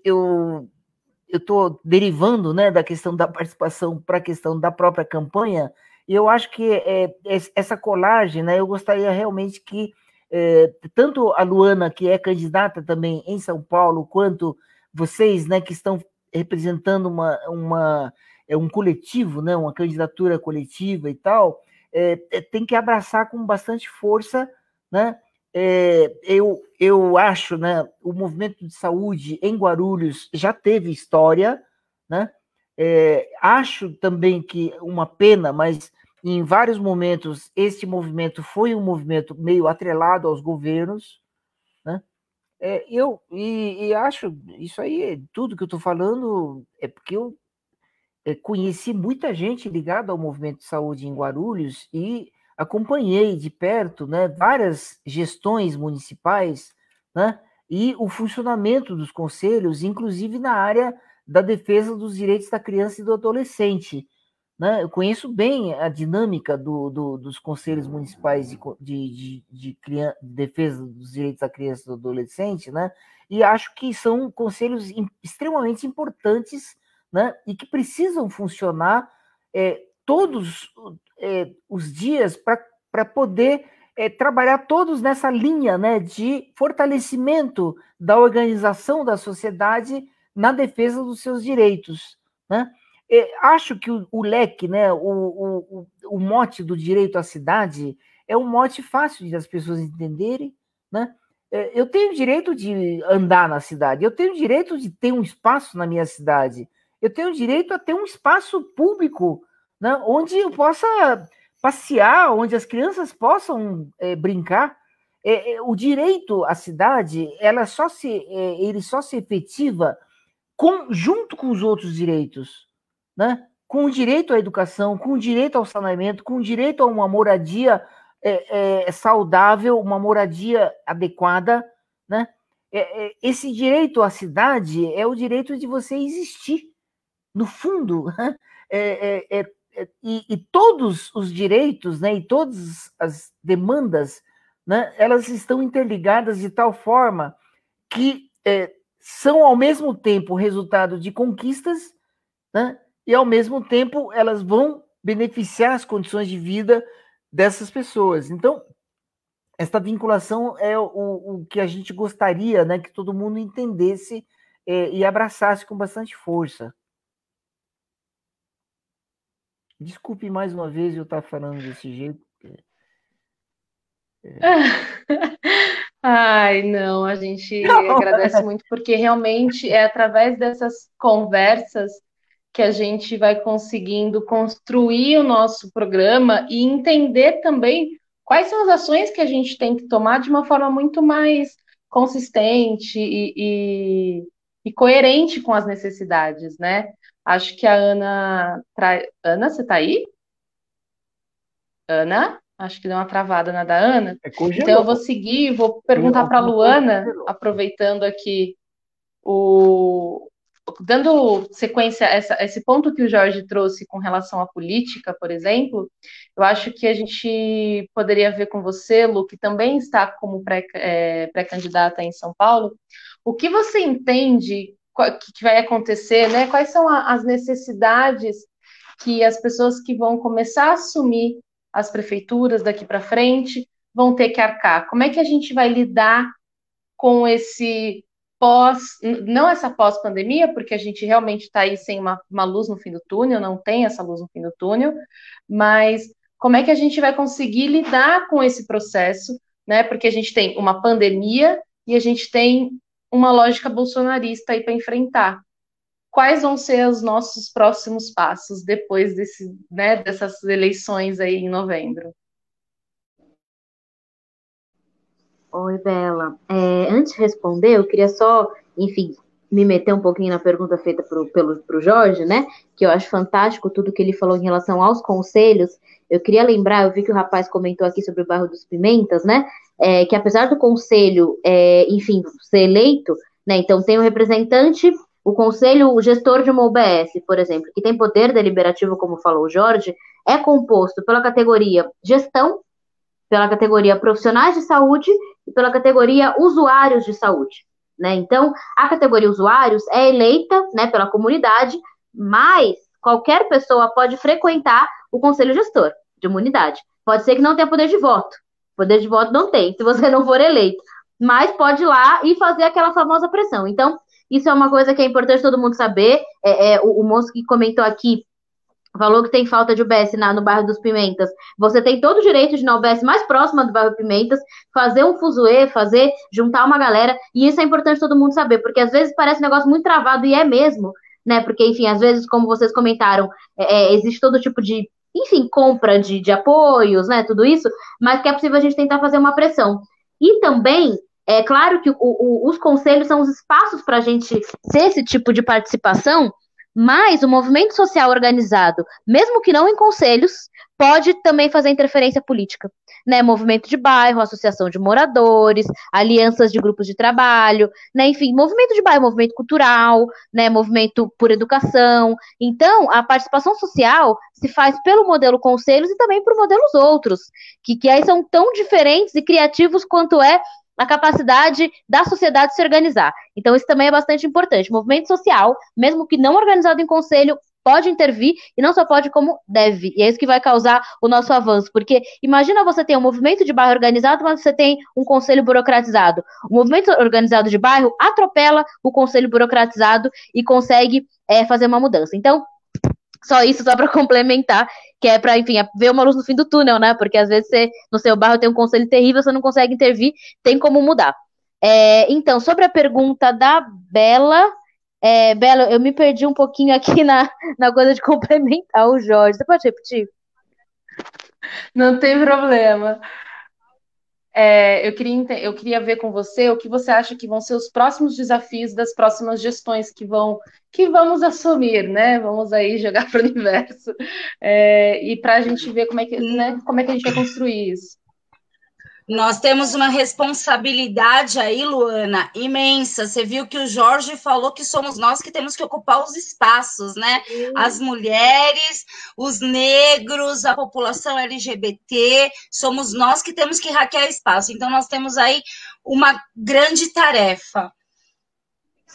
eu estou derivando né, da questão da participação para a questão da própria campanha, e eu acho que é, essa colagem, né, eu gostaria realmente que é, tanto a Luana, que é candidata também em São Paulo, quanto vocês, né, que estão representando uma, uma, é um coletivo, né, uma candidatura coletiva e tal, é, tem que abraçar com bastante força, né, é, eu, eu acho, né, o movimento de saúde em Guarulhos já teve história, né, é, acho também que uma pena, mas em vários momentos, este movimento foi um movimento meio atrelado aos governos, né? É, eu e, e, acho isso aí, tudo que eu estou falando, é porque eu é, conheci muita gente ligada ao movimento de saúde em Guarulhos e acompanhei de perto né, várias gestões municipais né, e o funcionamento dos conselhos, inclusive na área da defesa dos direitos da criança e do adolescente. Né? Eu conheço bem a dinâmica do, do, dos conselhos municipais de, de, de, de, criança, de, defesa dos direitos da criança e do adolescente, né? e acho que são conselhos extremamente importantes né? e que precisam funcionar é, todos é, os dias para poder é, trabalhar todos nessa linha né, de fortalecimento da organização da sociedade na defesa dos seus direitos. Né? É, acho que o, o leque, né, o, o, o, mote do direito à cidade é um mote fácil de as pessoas entenderem, né? É, eu tenho direito de andar na cidade, eu tenho direito de ter um espaço na minha cidade, eu tenho direito a ter um espaço público, né, onde eu possa passear, onde as crianças possam é, brincar. É, é o direito à cidade, ela só se, é, ele só se efetiva com, junto com os outros direitos né? com o direito à educação, com o direito ao saneamento, com o direito a uma moradia é, é, saudável, uma moradia adequada, né? É, é esse direito à cidade é o direito de você existir, no fundo, *laughs* né? É, é, e, e, todos os direitos, né? E todas as demandas, né? Elas estão interligadas de tal forma que são ao mesmo tempo resultado de conquistas, né? E, ao mesmo tempo, elas vão beneficiar as condições de vida dessas pessoas. Então, esta vinculação é o, o que a gente gostaria, né, que todo mundo entendesse é, e abraçasse com bastante força. Desculpe mais uma vez eu estar falando desse jeito. É. *laughs* Ai, não, a gente não. agradece muito, porque realmente é através dessas conversas que a gente vai conseguindo construir o nosso programa e entender também quais são as ações que a gente tem que tomar de uma forma muito mais consistente e, e, e coerente com as necessidades, né? Acho que a Ana. Tra... Ana, você tá aí? Ana? Acho que deu uma travada na da Ana. É então eu vou seguir, vou perguntar para a Luana, aproveitando aqui o, dando sequência a essa, esse ponto que o Jorge trouxe com relação à política, por exemplo, eu acho que a gente poderia ver com você, Lu, que também está como é, pré-candidata é, pré em São Paulo, o que você entende que vai acontecer, né? Quais são as necessidades que as pessoas que vão começar a assumir as prefeituras daqui para frente vão ter que arcar? Como é que a gente vai lidar com esse pós, não essa pós-pandemia, porque a gente realmente está aí sem uma, uma luz no fim do túnel, não tem essa luz no fim do túnel, mas como é que a gente vai conseguir lidar com esse processo, né? Porque a gente tem uma pandemia e a gente tem uma lógica bolsonarista aí para enfrentar. Quais vão ser os nossos próximos passos depois desse, né, dessas eleições aí em novembro? Oi, Bela. É, antes de responder, eu queria só, enfim, me meter um pouquinho na pergunta feita pro, pelo pro Jorge, né? Que eu acho fantástico tudo que ele falou em relação aos conselhos. Eu queria lembrar, eu vi que o rapaz comentou aqui sobre o bairro dos Pimentas, né? É, que apesar do conselho, é, enfim, ser eleito, né? Então tem o um representante, o conselho, o gestor de uma UBS, por exemplo, que tem poder deliberativo, como falou o Jorge, é composto pela categoria gestão, pela categoria profissionais de saúde e pela categoria usuários de saúde. Né? Então, a categoria usuários é eleita né, pela comunidade, mas qualquer pessoa pode frequentar o conselho gestor de uma unidade. Pode ser que não tenha poder de voto. Poder de voto não tem, se você não for eleito. Mas pode ir lá e fazer aquela famosa pressão. Então, isso é uma coisa que é importante todo mundo saber. É, é o, o moço que comentou aqui falou que tem falta de UBS na, no bairro dos Pimentas. Você tem todo o direito de na UBS mais próxima do bairro Pimentas, fazer um fuzuê, fazer, juntar uma galera, e isso é importante todo mundo saber, porque às vezes parece um negócio muito travado, e é mesmo, né? Porque, enfim, às vezes, como vocês comentaram, é, é, existe todo tipo de, enfim, compra de, de apoios, né? Tudo isso, mas que é possível a gente tentar fazer uma pressão. E também é claro que o, o, os conselhos são os espaços para a gente ter esse tipo de participação, mas o movimento social organizado, mesmo que não em conselhos, pode também fazer interferência política. Né, movimento de bairro, associação de moradores, alianças de grupos de trabalho, né, enfim, movimento de bairro, movimento cultural, né, movimento por educação. Então, a participação social se faz pelo modelo conselhos e também por modelos outros, que, que aí são tão diferentes e criativos quanto é a capacidade da sociedade se organizar. Então, isso também é bastante importante. Movimento social, mesmo que não organizado em conselho, pode intervir e não só pode, como deve. E é isso que vai causar o nosso avanço. Porque imagina você ter um movimento de bairro organizado, mas você tem um conselho burocratizado. O movimento organizado de bairro atropela o conselho burocratizado e consegue é, fazer uma mudança. Então, só isso, só para *laughs* complementar, que é para, enfim, ver uma luz no fim do túnel, né? Porque às vezes você, no seu bairro tem um conselho terrível, você não consegue intervir, tem como mudar. É, então, sobre a pergunta da Bela, é, Bela, eu me perdi um pouquinho aqui na, na coisa de *laughs* complementar o Jorge. Você pode repetir? Não tem problema. É, eu, queria, eu queria ver com você o que você acha que vão ser os próximos desafios das próximas gestões que vão que vamos assumir, né? Vamos aí *laughs* jogar para o universo é, e para a gente ver como é que né, como é que a gente vai construir isso. Nós temos uma responsabilidade aí, Luana, imensa. Você viu que o Jorge falou que somos nós que temos que ocupar os espaços, né? Sim. As mulheres, os negros, a população LGBT, somos nós que temos que hackear espaço. Então, nós temos aí uma grande tarefa.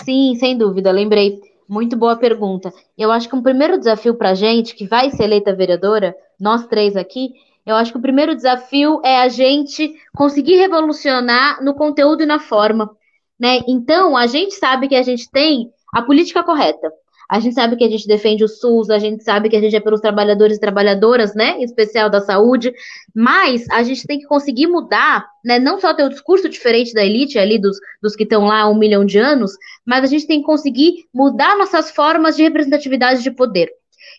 Sim, sem dúvida, lembrei. Muito boa pergunta. Eu acho que um primeiro desafio para a gente, que vai ser eleita vereadora, nós três aqui, Eu acho que o primeiro desafio é a gente conseguir revolucionar no conteúdo e na forma. Né? Então, a gente sabe que a gente tem a política correta. A gente sabe que a gente defende o SUS, a gente sabe que a gente é pelos trabalhadores e trabalhadoras, né, em especial da saúde, mas a gente tem que conseguir mudar, né, não só ter o discurso diferente da elite ali, dos, dos que estão lá há um milhão de anos, mas a gente tem que conseguir mudar nossas formas de representatividade de poder.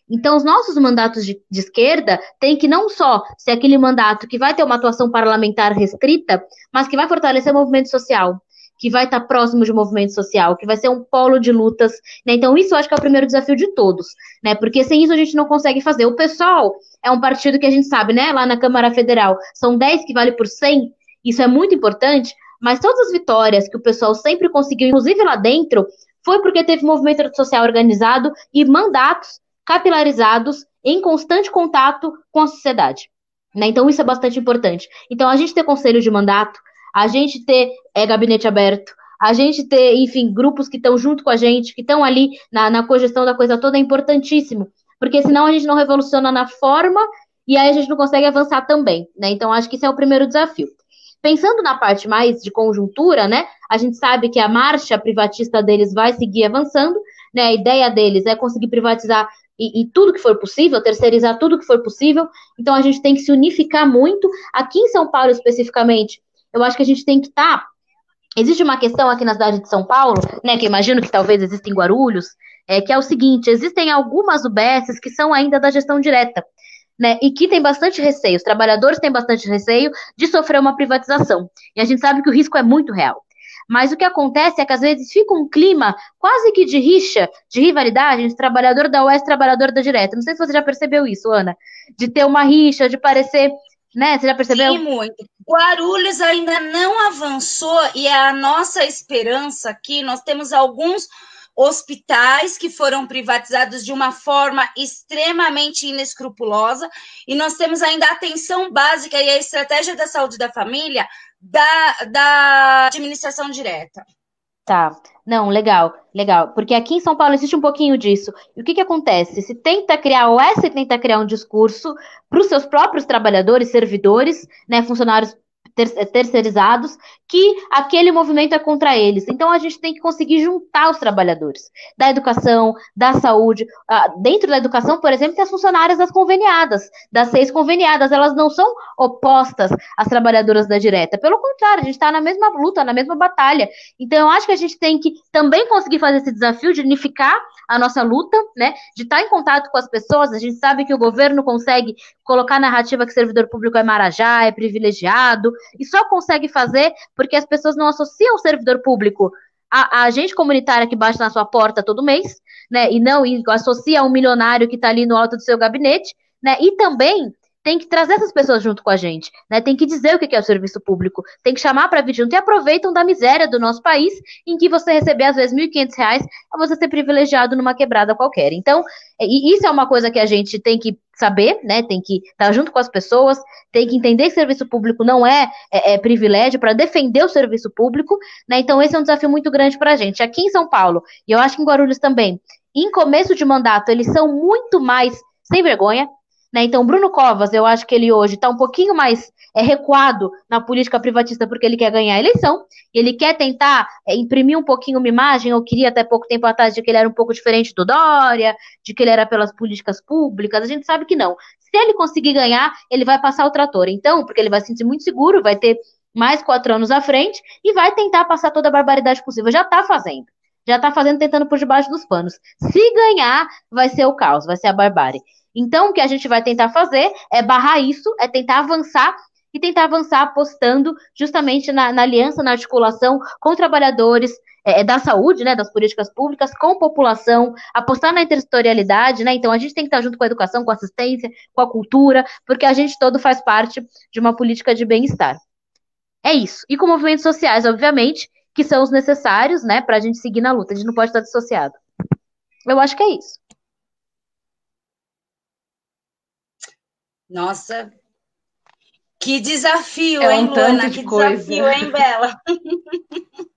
Então, os nossos mandatos de, de, esquerda têm que não só ser aquele mandato que vai ter uma atuação parlamentar restrita, mas que vai fortalecer o movimento social, que vai estar próximo de um movimento social, que vai ser um polo de lutas. Né? Então, isso eu acho que é o primeiro desafio de todos, né? Porque sem isso a gente não consegue fazer. O PSOL é um partido que a gente sabe, né? Lá na Câmara Federal, são 10 que vale por 100, isso é muito importante, mas todas as vitórias que o pessoal sempre conseguiu, inclusive lá dentro, foi porque teve movimento social organizado e mandatos capilarizados em constante contato com a sociedade. Né? Então, isso é bastante importante. Então, a gente ter conselho de mandato, a gente ter é, gabinete aberto, a gente ter, enfim, grupos que estão junto com a gente, que estão ali na, na cogestão da coisa toda, é importantíssimo. Porque senão a gente não revoluciona na forma e aí a gente não consegue avançar também, né? Então, acho que esse é o primeiro desafio. Pensando na parte mais de conjuntura, né? A gente sabe que a marcha privatista deles vai seguir avançando, né? A ideia deles é conseguir privatizar e, e, tudo que for possível, terceirizar tudo que for possível. Então a gente tem que se unificar muito. Aqui em São Paulo, especificamente, eu acho que a gente tem que estar. Tá... Existe uma questão aqui na cidade de São Paulo, né, que imagino que talvez exista em Guarulhos, é, que é o seguinte: existem algumas UBSs que são ainda da gestão direta. Né, e que tem bastante receio, os trabalhadores têm bastante receio de sofrer uma privatização. E a gente sabe que o risco é muito real. Mas o que acontece é que às vezes fica um clima quase que de rixa, de rivalidade entre trabalhador da Oeste e trabalhador da direta. Não sei se você já percebeu isso, Ana. De ter uma rixa, de parecer né? Você já percebeu? Sim, muito. Guarulhos ainda não avançou e é a nossa esperança aqui. Nós temos alguns hospitais que foram privatizados de uma forma extremamente inescrupulosa e nós temos ainda a atenção básica e a estratégia da saúde da família da, da administração direta. Tá. Não, legal, legal. Porque aqui em São Paulo existe um pouquinho disso. E o que, que acontece? Se tenta criar, o S tenta criar um discurso para os seus próprios trabalhadores, servidores, né, funcionários terceirizados, que aquele movimento é contra eles. Então a gente tem que conseguir juntar os trabalhadores da educação, da saúde. Dentro da educação, por exemplo, tem as funcionárias das conveniadas, das seis conveniadas, elas não são opostas às trabalhadoras da direta. Pelo contrário, a gente está na mesma luta, na mesma batalha. Então eu acho que a gente tem que também conseguir fazer esse desafio de unificar a nossa luta, né? De estar tá em contato com as pessoas. A gente sabe que o governo consegue colocar a narrativa que servidor público é marajá, é privilegiado, e só consegue fazer porque as pessoas não associam o servidor público a, a agente comunitária que bate na sua porta todo mês, né? E não e associa um milionário que está ali no alto do seu gabinete, né? E também tem que trazer essas pessoas junto com a gente, né? Tem que dizer o que é o serviço público, tem que chamar para vir junto e aproveitam da miséria do nosso país, em que você receber às vezes R$ 1.500 é você ser privilegiado numa quebrada qualquer. Então, e isso é uma coisa que a gente tem que saber, né? Tem que estar junto com as pessoas, tem que entender que serviço público não é, é, é privilégio para defender o serviço público, né? Então, esse é um desafio muito grande para a gente. Aqui em São Paulo, e eu acho que em Guarulhos também, em começo de mandato, eles são muito mais sem vergonha, né? Então, Bruno Covas, eu acho que ele hoje está um pouquinho mais é, recuado na política privatista porque ele quer ganhar a eleição, ele quer tentar é, imprimir um pouquinho uma imagem, eu queria até pouco tempo atrás de que ele era um pouco diferente do Dória, de que ele era pelas políticas públicas, a gente sabe que não. Se ele conseguir ganhar, ele vai passar o trator. Então, porque ele vai se sentir muito seguro, vai ter mais quatro anos à frente e vai tentar passar toda a barbaridade possível. Já está fazendo. Já está fazendo, tentando por debaixo dos panos. Se ganhar, vai ser o caos, vai ser a barbárie. Então, o que a gente vai tentar fazer é barrar isso, é tentar avançar e tentar avançar apostando justamente na, na aliança, na articulação com trabalhadores é, é da saúde, né, das políticas públicas, com população, apostar na intersetorialidade, né, então a gente tem que estar junto com a educação, com a assistência, com a cultura, porque a gente todo faz parte de uma política de bem-estar. É isso. E com movimentos sociais, obviamente, que são os necessários, né, para a gente seguir na luta, a gente não pode estar dissociado. Eu acho que é isso. Nossa, que desafio, é hein, um Luana? Que coisa. desafio, hein, Bela? *laughs*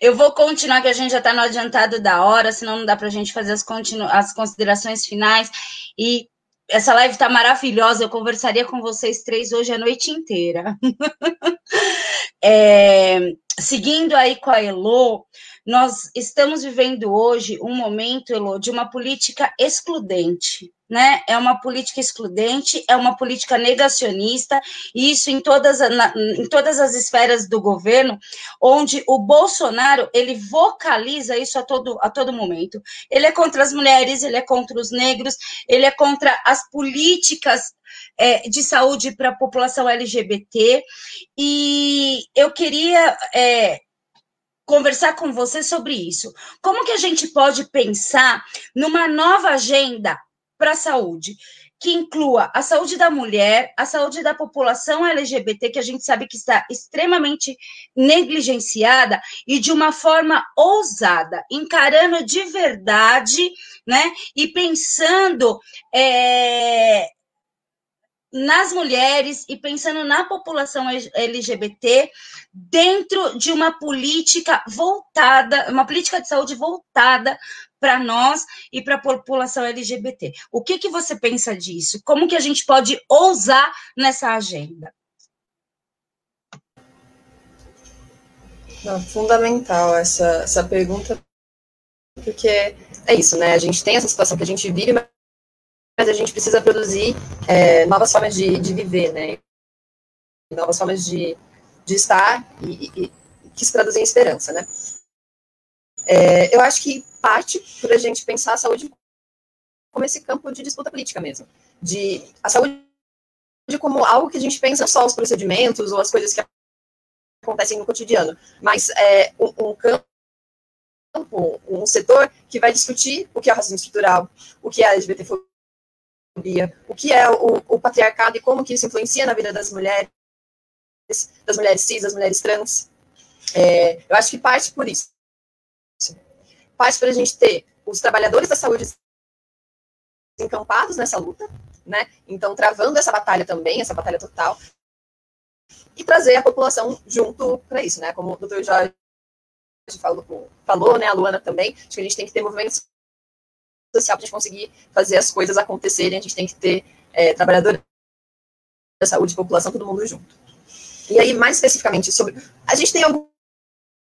Eu vou continuar, que a gente já está no adiantado da hora, senão não dá para a gente fazer as, as considerações finais. E essa live está maravilhosa. Eu conversaria com vocês três hoje a noite inteira. *laughs* é, seguindo aí com a Elo, nós estamos vivendo hoje um momento, Elo, de uma política excludente né? É uma política excludente, é uma política negacionista, e isso em todas, na, em todas as esferas do governo, onde o Bolsonaro ele vocaliza isso a todo, a todo momento. Ele é contra as mulheres, ele é contra os negros, ele é contra as políticas é, de saúde para a população LGBT, e eu queria. É, conversar com você sobre isso. Como que a gente pode pensar numa nova agenda para a saúde, que inclua a saúde da mulher, a saúde da população LGBT, que a gente sabe que está extremamente negligenciada, e de uma forma ousada, encarando de verdade, né? E pensando é, nas mulheres e pensando na população LGBT dentro de uma política voltada, uma política de saúde voltada para nós e para a população LGBT. O que, que você pensa disso? Como que a gente pode ousar nessa agenda? Não, fundamental essa, essa pergunta, porque é isso, né? A gente tem essa situação que a gente vive, mas a gente precisa produzir é, novas formas de, de viver, né? Novas formas de, de estar e, e, e que se traduzem em esperança, né? É, eu acho que parte por a gente pensar a saúde como esse campo de disputa política mesmo. De a saúde como algo que a gente pensa só os procedimentos ou as coisas que acontecem no cotidiano, mas é um, um campo, um setor que vai discutir o que é o racismo estrutural, o que é a LGBTfobia, o que é o, o patriarcado e como que isso influencia na vida das mulheres, das mulheres cis, das mulheres trans. É, eu acho que parte por isso faz para a gente ter os trabalhadores da saúde encampados nessa luta, né? Então, travando essa batalha também, essa batalha total, e trazer a população junto para isso, né? Como o doutor Jorge falou, falou, né? A Luana também, acho que a gente tem que ter movimento social para a gente conseguir fazer as coisas acontecerem, a gente tem que ter é, trabalhadores da saúde, população, todo mundo junto. E aí, mais especificamente sobre. A gente tem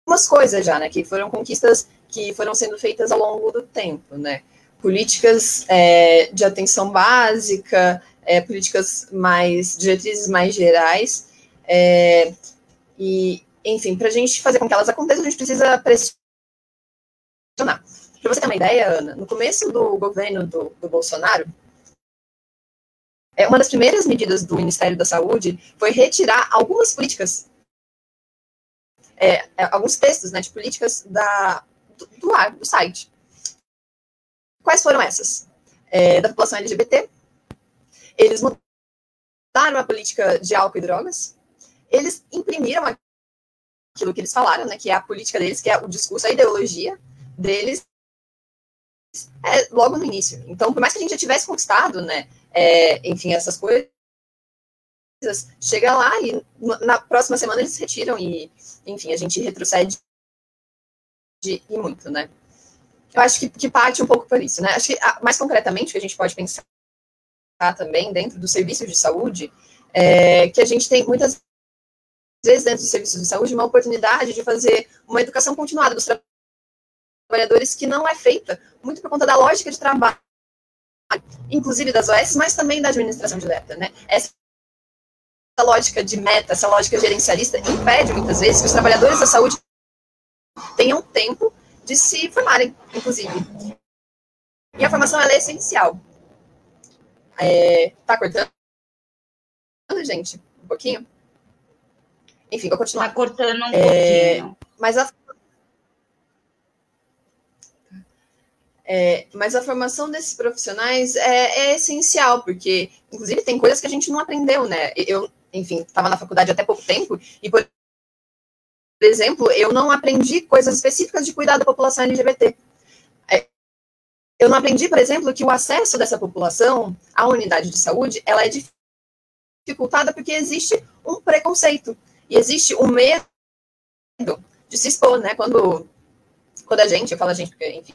algumas coisas já, né? Que foram conquistas que foram sendo feitas ao longo do tempo, né? Políticas é, de atenção básica, é, políticas mais, diretrizes mais gerais, é, e, enfim, para a gente fazer com que elas aconteçam, a gente precisa pressionar. Para você ter uma ideia, Ana, no começo do governo do, do Bolsonaro, é, uma das primeiras medidas do Ministério da Saúde foi retirar algumas políticas, é, é alguns textos né, de políticas da, do, ar, do site. Quais foram essas? É, da população LGBT. Eles mudaram a política de álcool e drogas. Eles imprimiram aquilo que eles falaram, né, que é a política deles, que é o discurso, a ideologia deles, é, logo no início. Então, por mais que a gente já tivesse conquistado, né, é, enfim, essas coisas, chega lá e na próxima semana eles retiram e, enfim, a gente retrocede de ir muito, né? Eu acho que, que parte um pouco por isso, né? Acho que, ah, mais concretamente, o que a gente pode pensar também dentro dos serviços de saúde, é que a gente tem muitas vezes dentro dos serviços de saúde uma oportunidade de fazer uma educação continuada dos trabalhadores que não é feita muito por conta da lógica de trabalho, inclusive das OS, mas também da administração direta, né? Essa lógica de meta, essa lógica gerencialista impede muitas vezes que os trabalhadores da saúde tenham tempo de se formarem, inclusive. E a formação é essencial. É, tá cortando, gente? Um pouquinho? Enfim, vou continuar. Tá cortando um é, pouquinho. Mas a, é, mas a formação desses profissionais é, é, essencial, porque, inclusive, tem coisas que a gente não aprendeu, né? Eu, enfim, estava na faculdade até pouco tempo, e, por exemplo, eu não aprendi coisas específicas de cuidar da população LGBT. É, eu não aprendi, por exemplo, que o acesso dessa população à unidade de saúde ela é dificultada porque existe um preconceito e existe um medo de se expor, né? Quando, quando a gente, eu falo a gente porque, enfim,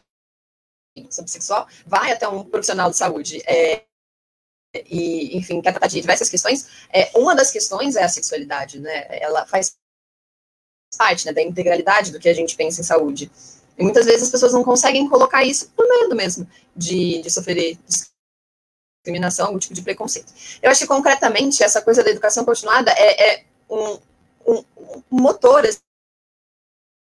sou bissexual, vai até um profissional de saúde é, e, enfim, quer tratar de diversas questões, é, uma das questões é a sexualidade, né? Ela faz parte né, da integralidade do que a gente pensa em saúde. E muitas vezes as pessoas não conseguem colocar isso por medo mesmo de, de sofrer discriminação, algum tipo de preconceito. Eu acho que concretamente essa coisa da educação continuada é, é um, um, um, motor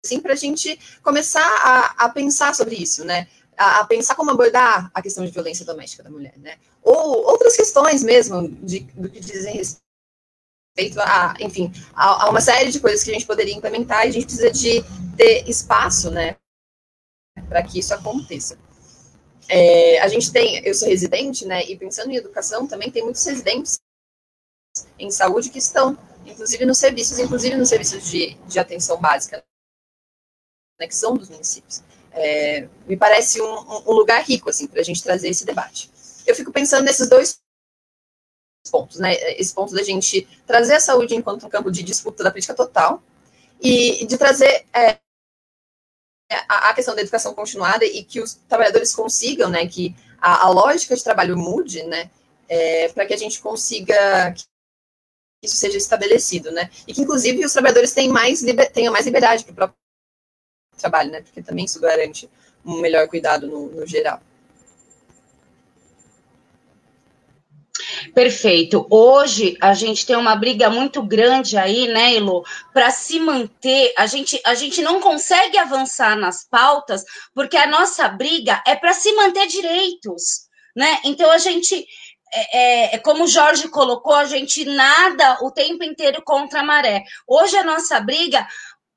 assim, para a gente começar a, a, pensar sobre isso, né? A, a, pensar como abordar a questão de violência doméstica da mulher, né? Ou outras questões mesmo de, do que dizem respeito a, enfim, a, a uma série de coisas que a gente poderia implementar e a gente precisa de ter espaço, né? Para que isso aconteça. É, a gente tem, eu sou residente, né? E pensando em educação, também tem muitos residentes em saúde que estão, inclusive nos serviços, inclusive nos serviços de, de atenção básica, né, que são dos municípios. É, me parece um, um, lugar rico, assim, para a gente trazer esse debate. Eu fico pensando nesses dois pontos, né? Esse ponto da gente trazer a saúde enquanto um campo de disputa da política total e de trazer é, a, questão da educação continuada e que os trabalhadores consigam, né, que a, a lógica de trabalho mude, né, é, para que a gente consiga que isso seja estabelecido, né, e que inclusive os trabalhadores tenham mais, tenham mais liberdade para o próprio trabalho, né, porque também isso garante um melhor cuidado no, no geral. Perfeito. Hoje a gente tem uma briga muito grande aí, né, Elo, para se manter. A gente, a gente não consegue avançar nas pautas porque a nossa briga é para se manter direitos, né? Então a gente é, é, é, como o Jorge colocou, a gente nada o tempo inteiro contra a maré. Hoje a nossa briga,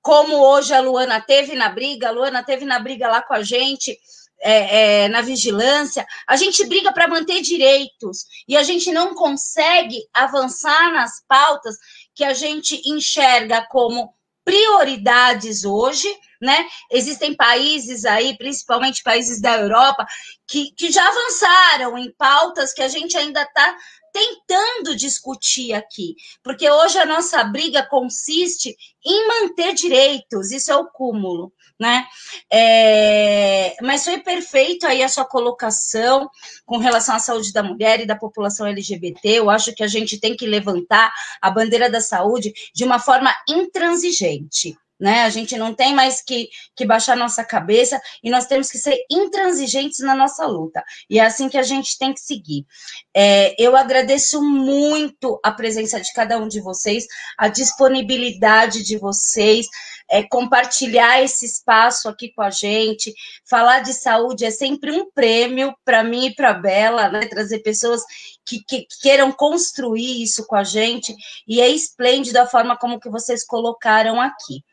como hoje a Luana teve na briga, a Luana teve na briga lá com a gente, é, é, na vigilância, a gente briga para manter direitos e a gente não consegue avançar nas pautas que a gente enxerga como prioridades hoje, né? Existem países aí, principalmente países da Europa, que, que já avançaram em pautas que a gente ainda está tentando discutir aqui, porque hoje a nossa briga consiste em manter direitos, isso é o cúmulo, né? É, mas foi perfeito aí a sua colocação com relação à saúde da mulher e da população LGBT. Eu acho que a gente tem que levantar a bandeira da saúde de uma forma intransigente né? A gente não tem mais que, que baixar nossa cabeça e nós temos que ser intransigentes na nossa luta. E é assim que a gente tem que seguir. É, eu agradeço muito a presença de cada um de vocês, a disponibilidade de vocês, é, compartilhar esse espaço aqui com a gente. Falar de saúde é sempre um prêmio para mim e para a Bela, né? Trazer pessoas que, que, queiram construir isso com a gente, e é esplêndido a forma como que vocês colocaram aqui.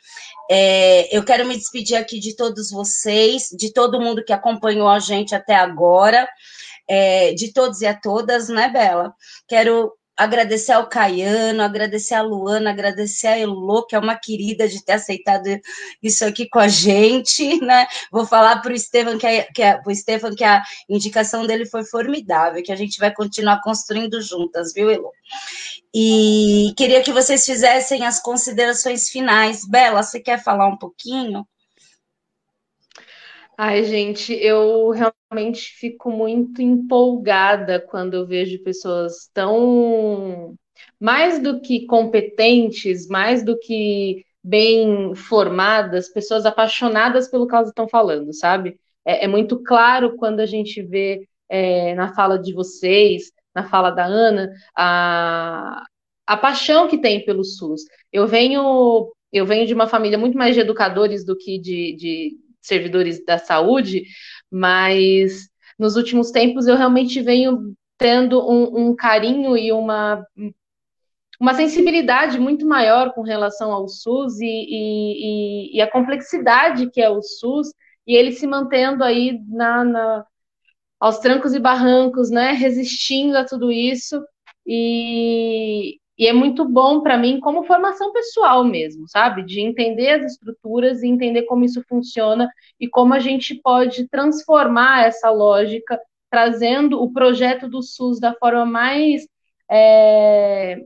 É, eu quero me despedir aqui de todos vocês, de todo mundo que acompanhou a gente até agora, é, de todos e a todas, né, Bela? Quero agradecer ao Caiano, agradecer a Luana, agradecer a Elô, que é uma querida de ter aceitado isso aqui com a gente, *laughs* né? Vou falar para o Estevam que, a, que, a, Estevam que a indicação dele foi formidável, que a gente vai continuar construindo juntas, viu, Elô? E queria que vocês fizessem as considerações finais. Bela, você quer falar um pouquinho? Ai, gente, eu realmente fico muito empolgada quando eu vejo pessoas tão mais do que competentes, mais do que bem formadas, pessoas apaixonadas pelo que elas estão falando, sabe? É, é muito claro quando a gente vê é, na fala de vocês, na fala da Ana, a, a paixão que tem pelo SUS. Eu venho, eu venho de uma família muito mais de educadores do que de, de servidores da saúde, mas nos últimos tempos eu realmente venho tendo um, um carinho e uma, uma sensibilidade muito maior com relação ao SUS e, e, e, a complexidade que é o SUS, e ele se mantendo aí na, na, aos trancos e barrancos, né, resistindo a tudo isso, e, e é muito bom para mim como formação pessoal mesmo, sabe? De entender as estruturas e entender como isso funciona e como a gente pode transformar essa lógica, trazendo o projeto do SUS da forma mais. É,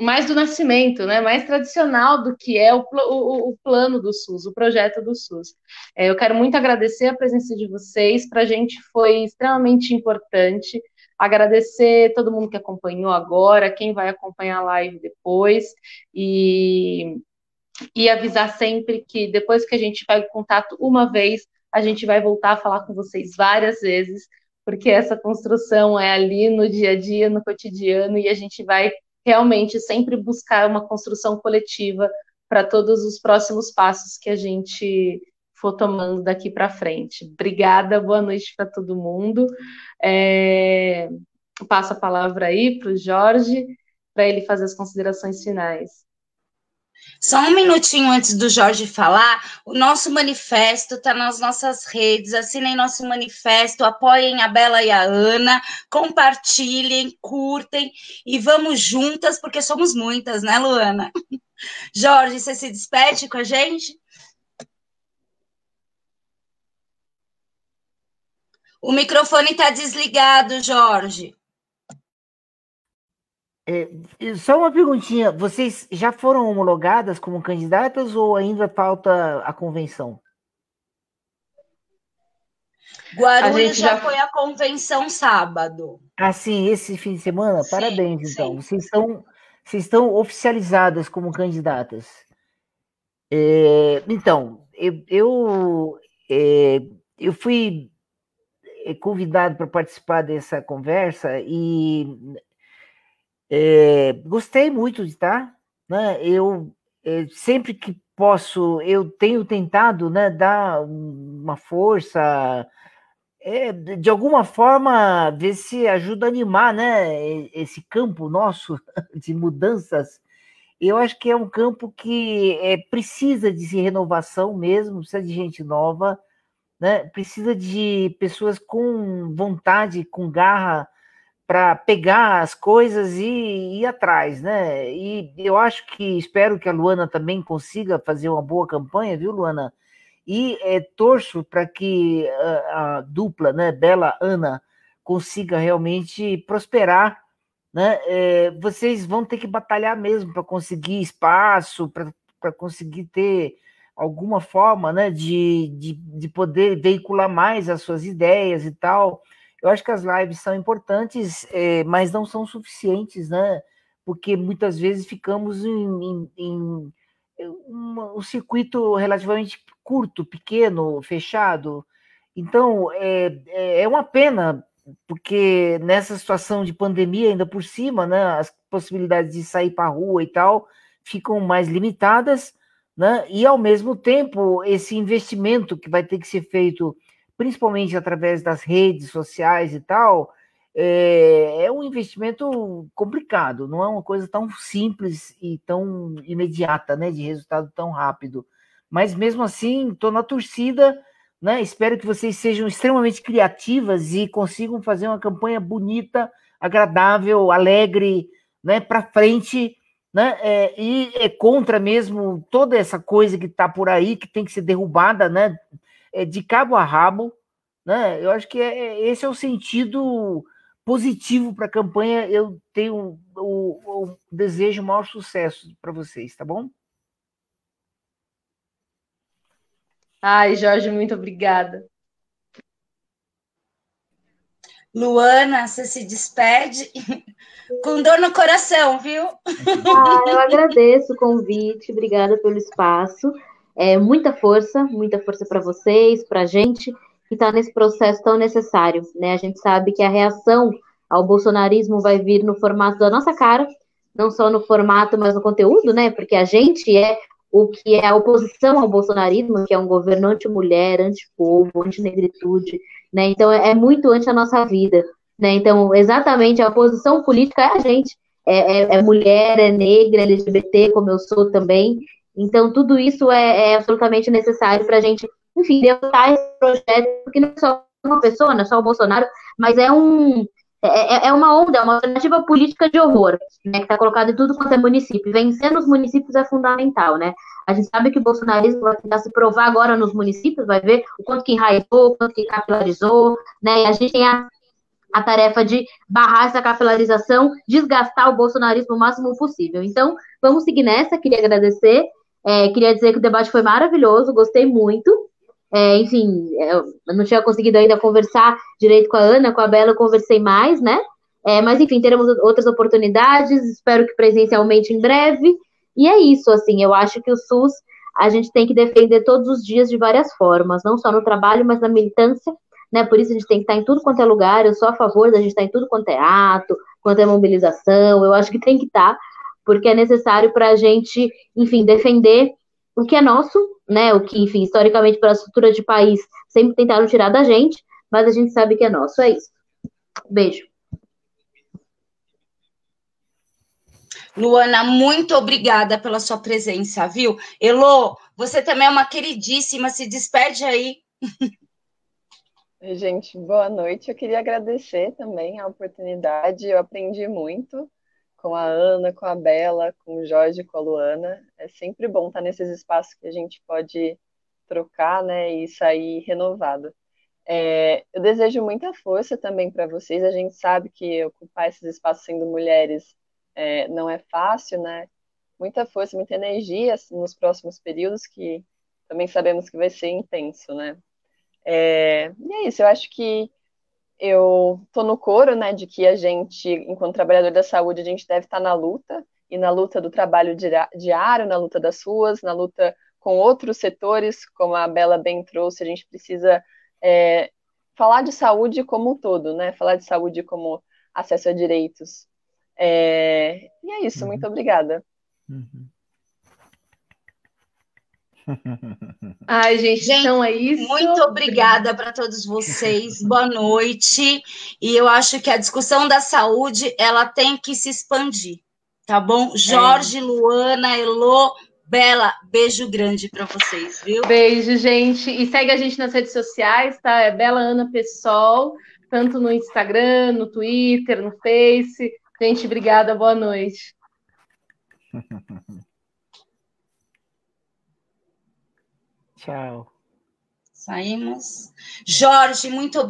mais do nascimento, né? mais tradicional do que é o, o, o plano do SUS, o projeto do SUS. É, eu quero muito agradecer a presença de vocês, para a gente foi extremamente importante Agradecer todo mundo que acompanhou agora, quem vai acompanhar a live depois, e, e avisar sempre que depois que a gente pega contato uma vez, a gente vai voltar a falar com vocês várias vezes, porque essa construção é ali no dia a dia, no cotidiano, e a gente vai realmente sempre buscar uma construção coletiva para todos os próximos passos que a gente for tomando daqui para frente. Obrigada, boa noite para todo mundo. É... Passo a palavra aí para o Jorge, para ele fazer as considerações finais. Só um minutinho antes do Jorge falar, o nosso manifesto está nas nossas redes, assinem nosso manifesto, apoiem a Bela e a Ana, compartilhem, curtem e vamos juntas, porque somos muitas, né, Luana? *laughs* Jorge, você se despede com a gente? O microfone está desligado, Jorge. É, só uma perguntinha: vocês já foram homologadas como candidatas ou ainda falta a convenção? Guarulhos já... já... foi a convenção sábado. Ah, sim, esse fim de semana? Sim, Parabéns, então. Sim. Vocês estão, vocês estão oficializadas como candidatas. É, então, eu, eu, é, eu fui convidado para participar dessa conversa e é, gostei muito de estar, né? Eu é, sempre que posso, eu tenho tentado, né, dar uma força, é, de alguma forma, ver se ajuda a animar, né, esse campo nosso *laughs* de mudanças. Eu acho que é um campo que é, precisa de renovação mesmo, precisa de gente nova, né? Precisa de pessoas com vontade, com garra para pegar as coisas e ir atrás, né? E eu acho que espero que a Luana também consiga fazer uma boa campanha, viu, Luana? E é, torço para que a, a, dupla, né, Bela Ana, consiga realmente prosperar, né? É, vocês vão ter que batalhar mesmo para conseguir espaço, para conseguir ter alguma forma, né, de, de, de poder veicular mais as suas ideias e tal. Eu acho que as lives são importantes, é, mas não são suficientes, né? Porque muitas vezes ficamos em, em, em um, um, circuito relativamente curto, pequeno, fechado. Então, é, é, é uma pena, porque nessa situação de pandemia, ainda por cima, né, as possibilidades de sair para a rua e tal ficam mais limitadas, né? E, ao mesmo tempo, esse investimento que vai ter que ser feito principalmente através das redes sociais e tal, é, é, um investimento complicado, não é uma coisa tão simples e tão imediata, né, de resultado tão rápido. Mas mesmo assim, estou na torcida, né? Espero que vocês sejam extremamente criativas e consigam fazer uma campanha bonita, agradável, alegre, né, para frente, né? É, e é contra mesmo toda essa coisa que está por aí que tem que ser derrubada, né? é, de cabo a rabo, né? Eu acho que é, é esse é o sentido positivo para a campanha. Eu tenho o, o desejo maior sucesso para vocês, tá bom? Ai, Jorge, muito obrigada. Luana, você se despede *laughs* com dor no coração, viu? Ah, eu agradeço o convite, obrigada pelo espaço. É, muita força, muita força para vocês, para a gente que está nesse processo tão necessário. Né? A gente sabe que a reação ao bolsonarismo vai vir no formato da nossa cara, não só no formato, mas no conteúdo, né? Porque a gente é o que é a oposição ao bolsonarismo, que é um governo anti-mulher, anti-povo, anti-negritude, né? Então é, é muito anti a nossa vida, né? Então, exatamente, a oposição política é a gente. É, é, é mulher, é negra, LGBT, como eu sou também, então, tudo isso é, é absolutamente necessário para a gente, enfim, derrotar esse projeto, porque não é só uma pessoa, não é só o Bolsonaro, mas é um. É, é, é uma onda, é uma alternativa política de horror, né, que está colocada em tudo quanto é município. Vencendo os municípios é fundamental, né? A gente sabe que o bolsonarismo vai tentar se provar agora nos municípios, vai ver o quanto que enraizou, o quanto que capilarizou, né? E a gente tem a, a tarefa de barrar essa capilarização, desgastar o bolsonarismo o máximo possível. Então, vamos seguir nessa. Queria agradecer é, queria dizer que o debate foi maravilhoso, gostei muito. É, enfim, eu não tinha conseguido ainda conversar direito com a Ana, com a Bela eu conversei mais, né? É, mas enfim, teremos outras oportunidades, espero que presencialmente em breve. E é isso, assim, eu acho que o SUS a gente tem que defender todos os dias de várias formas, não só no trabalho, mas na militância, né? Por isso a gente tem que estar em tudo quanto é lugar. Eu sou a favor da gente estar em tudo quanto é ato, quanto é mobilização. Eu acho que tem que estar, porque é necessário para a gente, enfim, defender o que é nosso, né? O que, enfim, historicamente, para a estrutura de país, sempre tentaram tirar da gente, mas a gente sabe que é nosso. É isso. Beijo. Luana, muito obrigada pela sua presença, viu? Elo, você também é uma queridíssima, se despede aí. Gente, boa noite. Eu queria agradecer também a oportunidade. Eu aprendi muito com a Ana, com a Bela, com o Jorge, com a Luana. É sempre bom estar nesses espaços que a gente pode trocar, né, e sair renovado. É, eu desejo muita força também para vocês. A gente sabe que ocupar esses espaços sendo mulheres é, não é fácil, né? Muita força, muita energia nos próximos períodos, que também sabemos que vai ser intenso, né? É, e é isso, eu acho que eu tô no coro, né, de que a gente, enquanto trabalhador da saúde, a gente deve estar na luta, e na luta do trabalho diário, na luta das ruas, na luta com outros setores, como a Bela bem trouxe, a gente precisa é, falar de saúde como um todo, né, falar de saúde como acesso a direitos. É, e é isso, uhum. muito obrigada. Uhum. Ai, gente, gente, então é isso. Muito obrigada para todos vocês. Boa noite. E eu acho que a discussão da saúde ela tem que se expandir, tá bom? Jorge, é. Luana, Elô, Bela, beijo grande para vocês, viu? Beijo, gente. E segue a gente nas redes sociais, tá? É Bela Ana Pessoal, tanto no Instagram, no Twitter, no Face. Gente, obrigada, boa noite. *laughs* Tchau. Saímos. Jorge, muito obrigada.